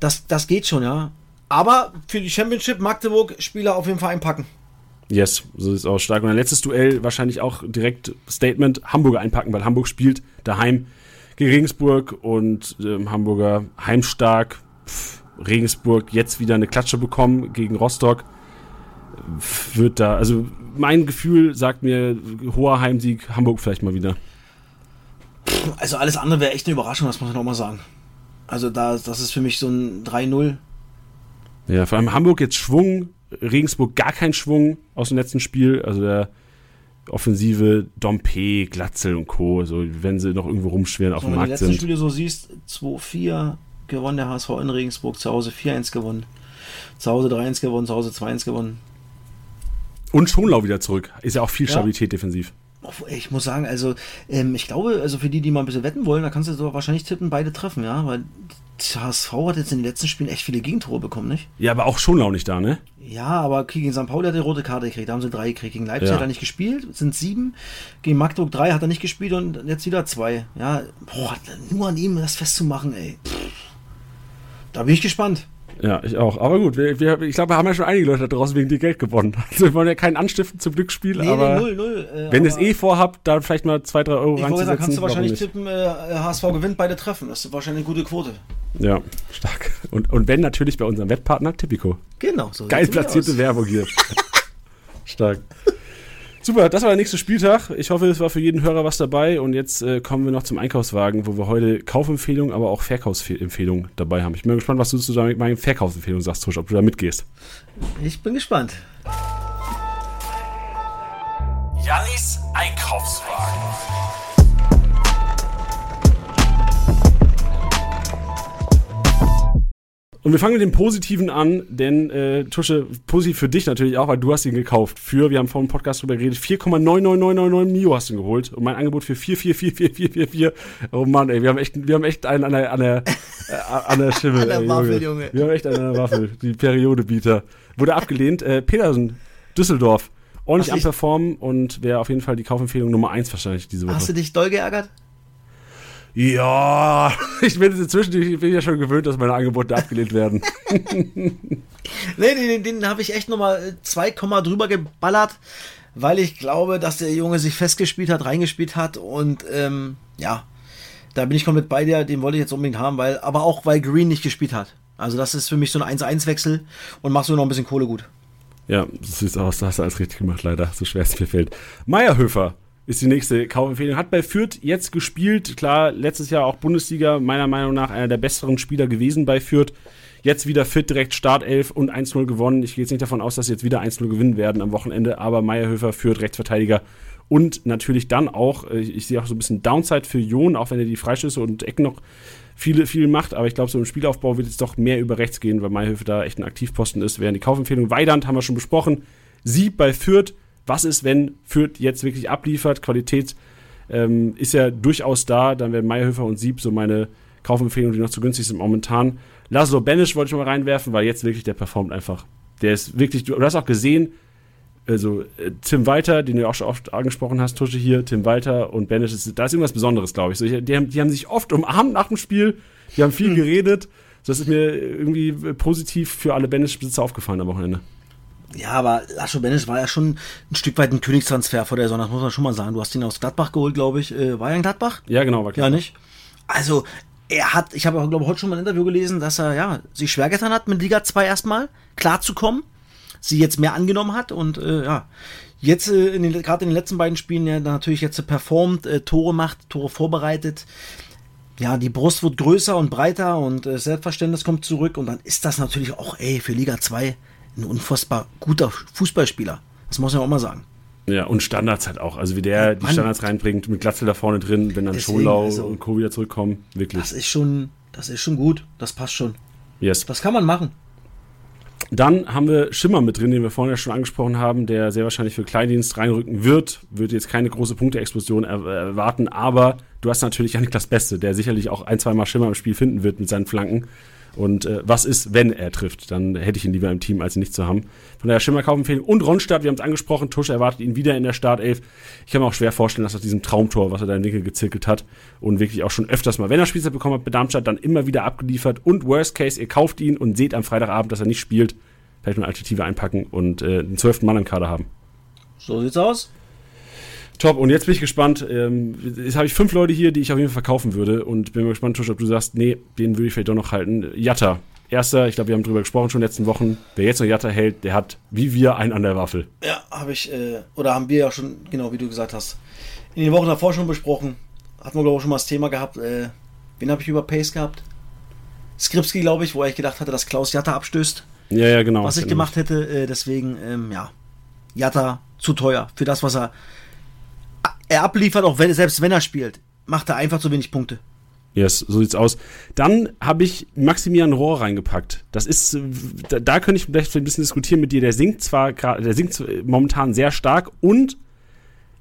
das, das geht schon, ja. Aber für die Championship Magdeburg Spieler auf jeden Fall einpacken. Yes, so ist auch stark. Und ein letztes Duell wahrscheinlich auch direkt Statement Hamburger einpacken, weil Hamburg spielt daheim gegen Regensburg und ähm, Hamburger heimstark. Pff, Regensburg jetzt wieder eine Klatsche bekommen gegen Rostock. Pff, Wird da, also mein Gefühl sagt mir hoher Heimsieg, Hamburg vielleicht mal wieder. Also alles andere wäre echt eine Überraschung, das muss man auch mal sagen. Also da, das ist für mich so ein 3-0. Ja, vor allem Hamburg jetzt Schwung, Regensburg gar kein Schwung aus dem letzten Spiel. Also der Offensive Dompe, Glatzel und Co. So, wenn sie noch irgendwo rumschwirren auf dem wenn du die Markt letzten sind. Spiele so siehst, 2-4 gewonnen der HSV in Regensburg, zu Hause 4-1 gewonnen. Zu Hause 3-1 gewonnen, zu Hause 2-1 gewonnen. Und Schonlau wieder zurück. Ist ja auch viel Ja. Stabilität defensiv. Oh, Ich muss sagen, also ähm, ich glaube, also für die, die mal ein bisschen wetten wollen, da kannst du so wahrscheinlich tippen, beide treffen, ja, weil HSV hat jetzt in den letzten Spielen echt viele Gegentore bekommen, nicht? Ja, aber auch Schonlau nicht da, ne? Ja, aber gegen St. Pauli hat er rote Karte gekriegt, da haben sie drei gekriegt. Gegen Leipzig Ja. hat er nicht gespielt, sind sieben. Gegen Magdeburg drei hat er nicht gespielt und jetzt wieder zwei. Ja, boah, nur an ihm das festzumachen, ey. Pff. Da bin ich gespannt. Ja, ich auch. Aber gut, wir, wir, ich glaube, wir haben ja schon einige Leute da draußen wegen dir Geld gewonnen. Also wir wollen ja keinen anstiften zum Glücksspiel, Nee, aber nee, null, null. Äh, wenn ihr es eh vorhabt, dann vielleicht mal zwei, drei Euro Ich wollte sagen, reinzusetzen. kannst du wahrscheinlich tippen, äh, HSV gewinnt, beide treffen. Das ist wahrscheinlich eine gute Quote. Ja, stark. Und, und wenn natürlich bei unserem Wettpartner Tipico. Genau, so Geil platzierte. Werbung hier. stark. Super, das war der nächste Spieltag. Ich hoffe, es war für jeden Hörer was dabei. Und jetzt äh, kommen wir noch zum Einkaufswagen, wo wir heute Kaufempfehlungen, aber auch Verkaufsempfehlungen dabei haben. Ich bin mal gespannt, was du zu meinen Verkaufsempfehlungen sagst, Tusch, ob du da mitgehst. Ich bin gespannt. Jannis Einkaufswagen. Und wir fangen mit dem Positiven an, denn äh, Tusche, positiv für dich natürlich auch, weil du hast ihn gekauft. Für, wir haben vor dem Podcast drüber geredet, 4,99999 Mio hast du ihn geholt. Und mein Angebot für 4444444. Oh Mann, ey, wir haben echt, wir haben echt einen an der, an der, äh, an der Schimmel. An der ey, Waffel, Junge. Wir haben echt einen an der Waffel. Die Periodebieter. Wurde abgelehnt. Äh, Petersen, Düsseldorf. Ordentlich am Performen und wäre auf jeden Fall die Kaufempfehlung Nummer 1 wahrscheinlich diese Woche. Hast du dich doll geärgert? Ja, ich bin inzwischen ich bin ja schon gewöhnt, dass meine Angebote abgelehnt werden. nee, den, den habe ich echt nochmal 2, drüber geballert, weil ich glaube, dass der Junge sich festgespielt hat, reingespielt hat und ähm, ja, da bin ich komplett bei dir, den wollte ich jetzt unbedingt haben, weil, aber auch weil Green nicht gespielt hat. Also das ist für mich so ein 1-1-Wechsel und machst du noch ein bisschen Kohle gut. Ja, das sieht aus, da hast du alles richtig gemacht, leider, so schwer es mir fällt. Meierhöfer ist die nächste Kaufempfehlung. Hat bei Fürth jetzt gespielt. Klar, letztes Jahr auch Bundesliga, meiner Meinung nach einer der besseren Spieler gewesen bei Fürth. Jetzt wieder fit, direkt Startelf und 1-0 gewonnen. Ich gehe jetzt nicht davon aus, dass sie jetzt wieder 1-0 gewinnen werden am Wochenende, aber Meierhöfer führt Rechtsverteidiger und natürlich dann auch, äh, ich sehe auch so ein bisschen Downside für Jon, auch wenn er die Freischüsse und Ecken noch viele, viel macht, aber ich glaube, so im Spielaufbau wird es doch mehr über rechts gehen, weil Meierhöfer da echt ein Aktivposten ist, während die Kaufempfehlung Weidand haben wir schon besprochen. Sieb bei Fürth, was ist, wenn Fürth jetzt wirklich abliefert? Qualität ähm, ist ja durchaus da, dann werden Meierhöfer und Sieb so meine Kaufempfehlungen, die noch zu günstig sind momentan. Laszlo Benisch wollte ich mal reinwerfen, weil jetzt wirklich der performt einfach. Der ist wirklich, du hast auch gesehen, also äh, Tim Walter, den du auch schon oft angesprochen hast, Tusche hier, Tim Walter und Benisch, da ist irgendwas Besonderes, glaube ich. So, die, haben, die haben sich oft umarmt nach dem Spiel, die haben viel hm. geredet. Das ist mir irgendwie positiv für alle Benisch-Besitzer aufgefallen am Wochenende. Ja, aber Lascho Benisch war ja schon ein Stück weit ein Königstransfer vor der Sonne, das muss man schon mal sagen. Du hast ihn aus Gladbach geholt, glaube ich. Äh, war er in Gladbach? Ja, genau, war Gladbach. Ja, nicht? Also, er hat, ich habe auch, glaube ich, heute schon mal ein Interview gelesen, dass er ja sich schwer getan hat, mit Liga 2 erstmal klarzukommen, sie jetzt mehr angenommen hat und äh, ja, jetzt äh, gerade in den letzten beiden Spielen ja natürlich jetzt performt, äh, Tore macht, Tore vorbereitet. Ja, die Brust wird größer und breiter und äh, Selbstverständnis kommt zurück und dann ist das natürlich auch, ey, für Liga 2 ein unfassbar guter Fußballspieler. Das muss man auch mal sagen. Ja, und Standards halt auch. Also wie der ja, die Standards reinbringt, mit Glatzel da vorne drin, wenn dann Scholau also, und Co. wieder zurückkommen, wirklich. Das ist schon, das ist schon gut. Das passt schon. Yes. Das kann man machen. Dann haben wir Schimmer mit drin, den wir vorhin ja schon angesprochen haben, der sehr wahrscheinlich für Kleindienst reinrücken wird. Wird jetzt keine große Punkteexplosion erwarten, aber du hast natürlich Janik das Beste, der sicherlich auch ein, zwei Mal Schimmer im Spiel finden wird mit seinen Flanken. Und äh, was ist, wenn er trifft? Dann hätte ich ihn lieber im Team, als ihn nicht zu haben. Von daher Schimmer Kaufempfehlung. Und Ronstadt, wir haben es angesprochen, Tusch erwartet ihn wieder in der Startelf. Ich kann mir auch schwer vorstellen, dass aus diesem Traumtor, was er da in den Winkel gezirkelt hat und wirklich auch schon öfters mal, wenn er Spielzeit bekommen hat bei Darmstadt, dann immer wieder abgeliefert. Und Worst Case, ihr kauft ihn und seht am Freitagabend, dass er nicht spielt. Vielleicht eine Alternative einpacken und äh, den zwölften Mann im Kader haben. So sieht's aus. Top, und jetzt bin ich gespannt. Ähm, jetzt habe ich fünf Leute hier, die ich auf jeden Fall verkaufen würde. Und bin mal gespannt, Tusch, ob du sagst, nee, den würde ich vielleicht doch noch halten. Jatta, erster, ich glaube, wir haben drüber gesprochen schon in den letzten Wochen. Wer jetzt noch Jatta hält, der hat wie wir einen an der Waffel. Ja, habe ich, äh, oder haben wir ja schon, genau wie du gesagt hast, in den Wochen davor schon besprochen. Hatten wir, glaube ich, schon mal das Thema gehabt. Äh, wen habe ich über Pace gehabt? Skripski, glaube ich, wo ich gedacht hatte, dass Klaus Jatta abstößt. Ja, ja, genau. Was ich genau. gemacht hätte, äh, deswegen, ähm, ja, Jatta zu teuer für das, was er er abliefert, auch wenn, selbst wenn er spielt, macht er einfach zu wenig Punkte. Yes, so sieht's aus. Dann habe ich Maximilian Rohr reingepackt. Das ist, da, da könnte ich vielleicht ein bisschen diskutieren mit dir. Der singt zwar gerade, der singt momentan sehr stark und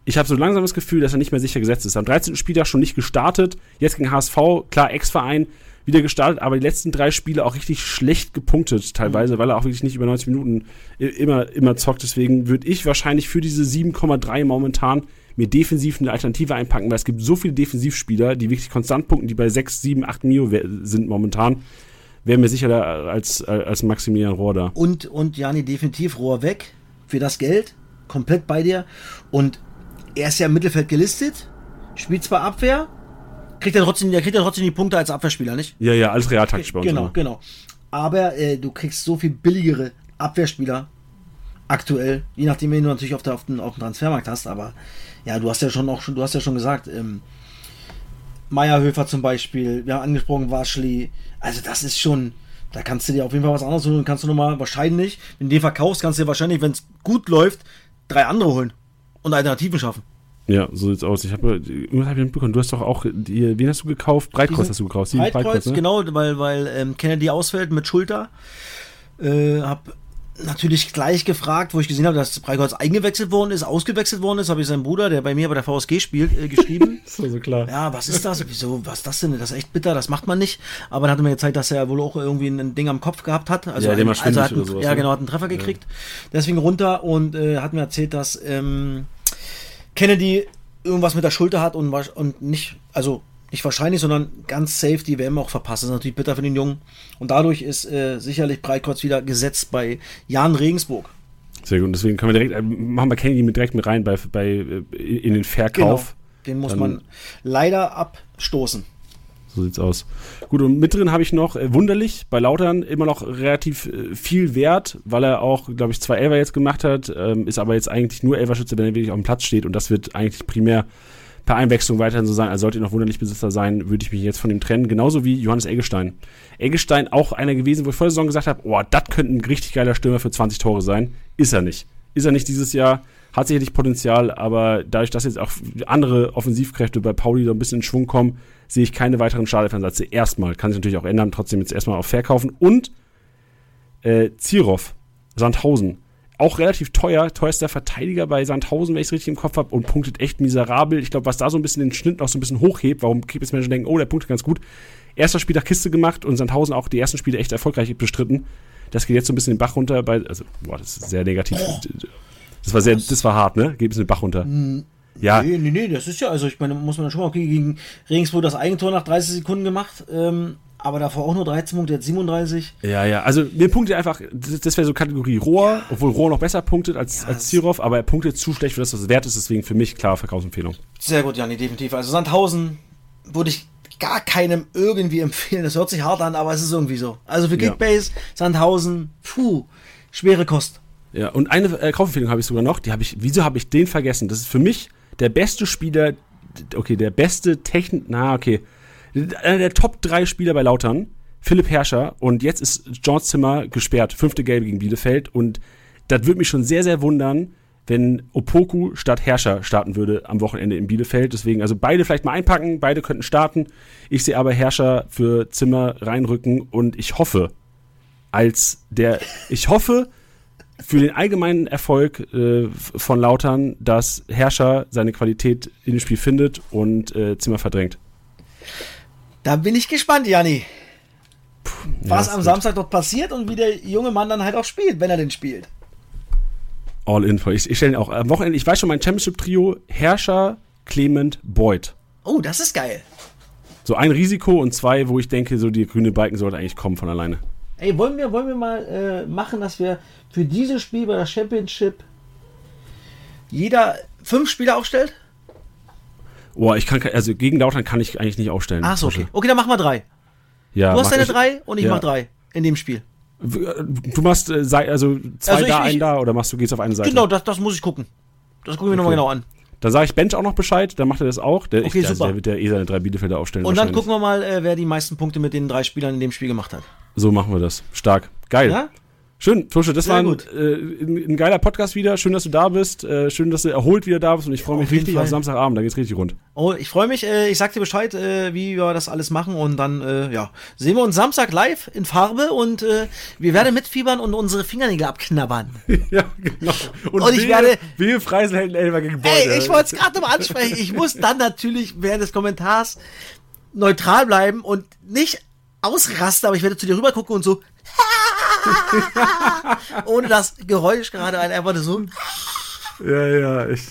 ich habe so langsam das Gefühl, dass er nicht mehr sicher gesetzt ist. Am 13. Spieltag schon nicht gestartet. Jetzt gegen HSV, klar, Ex-Verein, wieder gestartet, aber die letzten drei Spiele auch richtig schlecht gepunktet, teilweise, mhm. weil er auch wirklich nicht über 90 Minuten immer, immer zockt. Deswegen würde ich wahrscheinlich für diese 7,3 momentan mir defensiv eine Alternative einpacken, weil es gibt so viele Defensivspieler, die wirklich konstant punkten, die bei 6, 7, 8 Mio sind momentan. Wäre mir sicher da als, als Maximilian Rohr da. Und, und Jani, definitiv Rohr weg für das Geld. Komplett bei dir. Und er ist ja im Mittelfeld gelistet, spielt zwar Abwehr, kriegt er trotzdem, der kriegt ja trotzdem die Punkte als Abwehrspieler, nicht? Ja, ja, als realtaktisch bei uns. Genau, genau. Aber äh, du kriegst so viel billigere Abwehrspieler aktuell, je nachdem, wen du natürlich auf, der, auf, dem, auf dem Transfermarkt hast, aber ja, du hast ja schon auch schon, du hast ja schon gesagt, ähm, Meierhöfer zum Beispiel, wir haben angesprochen, Waschli, also das ist schon, da kannst du dir auf jeden Fall was anderes holen, kannst du nochmal wahrscheinlich, wenn du den verkaufst, kannst du dir wahrscheinlich, wenn es gut läuft, drei andere holen und Alternativen schaffen. Ja, so sieht's aus. Ich habe irgendwas hab ich mitbekommen. Du hast doch auch, die, wen hast du gekauft? Breitkreuz hast du gekauft. Breitkreuz, Breitkreuz ne? genau, weil, weil ähm, Kennedy ausfällt mit Schulter. Äh, hab natürlich gleich gefragt, wo ich gesehen habe, dass Breikholz eingewechselt worden ist, ausgewechselt worden ist, habe ich seinen Bruder, der bei mir bei der VSG spielt, äh, geschrieben. so, so klar. Ja, was ist das? Wieso, was ist das denn? Das ist echt bitter, das macht man nicht. Aber dann hat er mir gezeigt, dass er wohl auch irgendwie ein Ding am Kopf gehabt hat. Also, ja, ein, also hat einen, sowas, ja ne? genau, hat einen Treffer gekriegt. Ja. Deswegen runter und äh, hat mir erzählt, dass ähm, Kennedy irgendwas mit der Schulter hat und, und nicht, also nicht wahrscheinlich, sondern ganz safe die WM auch verpassen. Das ist natürlich bitter für den Jungen. Und dadurch ist äh, sicherlich Breitkreuz wieder gesetzt bei Jan Regensburg. Sehr gut. Deswegen können wir direkt, äh, machen wir Kennedy mit direkt mit rein bei, bei, äh, in den Verkauf. Genau. Den muss Dann, man leider abstoßen. So sieht's aus. Gut, und mit drin habe ich noch äh, Wunderlich bei Lautern immer noch relativ äh, viel wert, weil er auch, glaube ich, zwei Elfer jetzt gemacht hat, ähm, ist aber jetzt eigentlich nur Elferschütze, wenn er wirklich auf dem Platz steht und das wird eigentlich primär per Einwechslung weiterhin so sein. Also sollte er noch wunderlich Besitzer sein, würde ich mich jetzt von ihm trennen. Genauso wie Johannes Eggestein. Eggestein auch einer gewesen, wo ich vor der Saison gesagt habe, oh, das könnte ein richtig geiler Stürmer für 20 Tore sein. Ist er nicht. Ist er nicht dieses Jahr. Hat sicherlich Potenzial, aber dadurch, dass jetzt auch andere Offensivkräfte bei Pauli so ein bisschen in Schwung kommen, sehe ich keine weiteren Startelfernsätze. Erstmal. Kann sich natürlich auch ändern, trotzdem jetzt erstmal auf Verkaufen. Und äh, Zirov, Sandhausen auch relativ teuer, teuerster Verteidiger bei Sandhausen, wenn ich es richtig im Kopf habe, und punktet echt miserabel. Ich glaube, was da so ein bisschen den Schnitt noch so ein bisschen hochhebt, warum Kickbase-Menschen denken, oh, der punktet ganz gut. Erster Spieltag Kiste gemacht und Sandhausen auch die ersten Spiele echt erfolgreich bestritten. Das geht jetzt so ein bisschen den Bach runter, bei, also, boah, das ist sehr negativ. Das war sehr, das war hart, ne? Geht ein bisschen den Bach runter. Hm, ja. Nee, nee, nee, das ist ja, also ich meine, muss man schon mal, okay, gegen Regensburg das Eigentor nach 30 Sekunden gemacht. Ähm, aber davor auch nur 13 Punkte, jetzt 37. Ja, ja, also mir punktet einfach, das, das wäre so Kategorie Rohr, ja. obwohl Rohr noch besser punktet als, ja, als Zirov, aber er punktet zu schlecht für das, was es wert ist, deswegen für mich klar Verkaufsempfehlung. Sehr gut, Janni, definitiv. Also Sandhausen würde ich gar keinem irgendwie empfehlen. Das hört sich hart an, aber es ist irgendwie so. Also für Kickbase, ja. Sandhausen, puh, schwere Kost. Ja, und eine äh, Kaufempfehlung habe ich sogar noch, die habe ich, wieso habe ich den vergessen? Das ist für mich der beste Spieler, okay, der beste Technik, na, okay, einer der Top 3 Spieler bei Lautern, Philipp Herrscher, und jetzt ist John Zimmer gesperrt, fünfte Gelbe gegen Bielefeld. Und das würde mich schon sehr, sehr wundern, wenn Opoku statt Herrscher starten würde am Wochenende in Bielefeld. Deswegen, also beide vielleicht mal einpacken, beide könnten starten. Ich sehe aber Herrscher für Zimmer reinrücken und ich hoffe, als der, ich hoffe für den allgemeinen Erfolg äh, von Lautern, dass Herrscher seine Qualität in dem Spiel findet und äh, Zimmer verdrängt. Da bin ich gespannt, Janni. Was ja, am Samstag dort passiert und wie der junge Mann dann halt auch spielt, wenn er den spielt. All in. Ich, ich stelle ihn auch am Wochenende, ich weiß schon, mein Championship-Trio, Herrscher, Clement, Boyd. Oh, das ist geil. So ein Risiko und zwei, wo ich denke, so die grüne Balken sollte eigentlich kommen von alleine. Ey, wollen wir, wollen wir mal äh, machen, dass wir für dieses Spiel bei der Championship jeder fünf Spieler aufstellt? Oh, ich kann, also gegen Lautern kann ich eigentlich nicht aufstellen. Ach so, okay. Okay, dann machen wir drei. Ja, du hast deine ich, drei und ich ja. mach drei in dem Spiel. Du machst äh, also zwei also ich, da, einen da oder machst du gehst auf eine Seite? Genau, das, das muss ich gucken. Das gucken wir okay. nochmal genau an. Dann sage ich Bench auch noch Bescheid, dann macht er das auch. Der, okay, ich, super. Der wird der eh seine drei Bielefelder aufstellen. Und dann gucken wir mal, äh, wer die meisten Punkte mit den drei Spielern in dem Spiel gemacht hat. So machen wir das. Stark. Geil. Ja? Schön, Tusche, das Sehr war ein, äh, ein, ein, geiler Podcast wieder. Schön, dass du da bist. Äh, schön, dass du erholt wieder da bist. Und ich freue mich auf richtig Fall. auf Samstagabend. Da geht's richtig rund. Oh, ich freue mich. Äh, ich sag dir Bescheid, äh, wie wir das alles machen. Und dann, äh, ja, sehen wir uns Samstag live in Farbe. Und äh, wir werden mitfiebern und unsere Fingernägel abknabbern. ja, genau. Und, und ich werde. Wehe Freisel hält Elfer gegen Beute. Ey, ich wollte es gerade mal ansprechen. Ich muss dann natürlich während des Kommentars neutral bleiben und nicht ausrasten, aber ich werde zu dir rüber gucken und so. Ohne das Geräusch gerade ein, einfach so. Ja, ja, ich.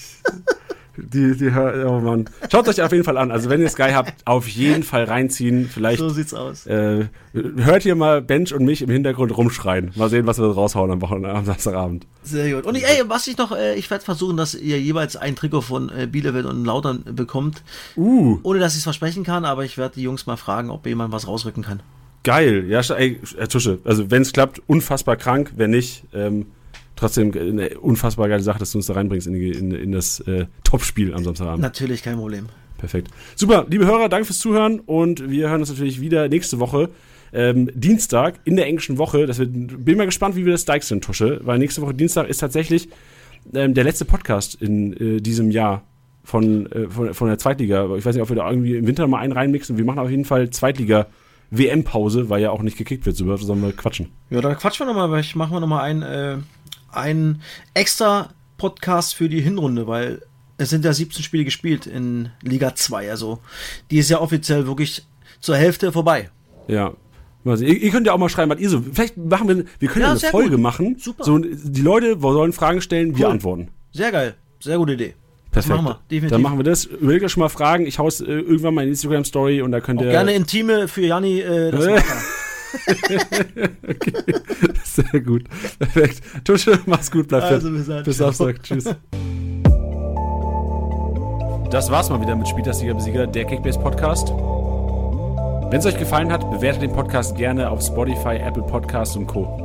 Die, die, oh Mann. Schaut euch auf jeden Fall an. Also wenn ihr Sky habt, auf jeden Fall reinziehen. Vielleicht. So sieht's aus. Äh, hört ihr mal Bench und mich im Hintergrund rumschreien. Mal sehen, was wir raushauen am Wochenende, am Samstagabend. Sehr gut. Und ich, ey, was ich noch, äh, ich werde versuchen, dass ihr jeweils ein Trikot von äh, Bielefeld und Lautern bekommt. Uh. Ohne dass ich es versprechen kann, aber ich werde die Jungs mal fragen, ob jemand was rausrücken kann. Geil, ja, ey, Herr Tusche, also wenn es klappt, unfassbar krank, wenn nicht, ähm, trotzdem eine unfassbar geile Sache, dass du uns da reinbringst in, in, in das äh, Topspiel am Samstagabend. Natürlich, kein Problem. Perfekt. Super, liebe Hörer, danke fürs Zuhören und wir hören uns natürlich wieder nächste Woche. Ähm, Dienstag in der englischen Woche. Das wird, bin mal gespannt, wie wir das Dykes Tusche, weil nächste Woche Dienstag ist tatsächlich ähm, der letzte Podcast in äh, diesem Jahr von, äh, von, von der Zweitliga. Ich weiß nicht, ob wir da irgendwie im Winter mal einen reinmixen. Wir machen auf jeden Fall Zweitliga. WM-Pause, weil ja auch nicht gekickt wird, so sollen wir quatschen. Ja, dann quatschen wir nochmal, weil ich machen wir nochmal einen, äh, einen extra Podcast für die Hinrunde, weil es sind ja 17 Spiele gespielt in Liga 2, also die ist ja offiziell wirklich zur Hälfte vorbei. Ja, also, ihr, ihr, könnt ja auch mal schreiben, was ihr so. Vielleicht machen wir, wir können ja, ja eine Folge gut. machen. Super. So, die Leute sollen Fragen stellen, cool. wir antworten. Sehr geil. Sehr gute Idee. Perfekt. machen wir, definitiv. Dann machen wir das. Euch schon mal Fragen. Ich haus äh, irgendwann mal in Instagram Story und da könnt Auch ihr. gerne Intime für Janni. Äh, das Äh. er. Sehr gut. Perfekt. Tusche, mach's gut, bleib Also, fit. bis dann. Bis. Samstag. Tschüss. Das war's mal wieder mit Spieltagssieger Besieger, der Kickbase Podcast. Wenn es euch gefallen hat, bewertet den Podcast gerne auf Spotify, Apple Podcasts und Co.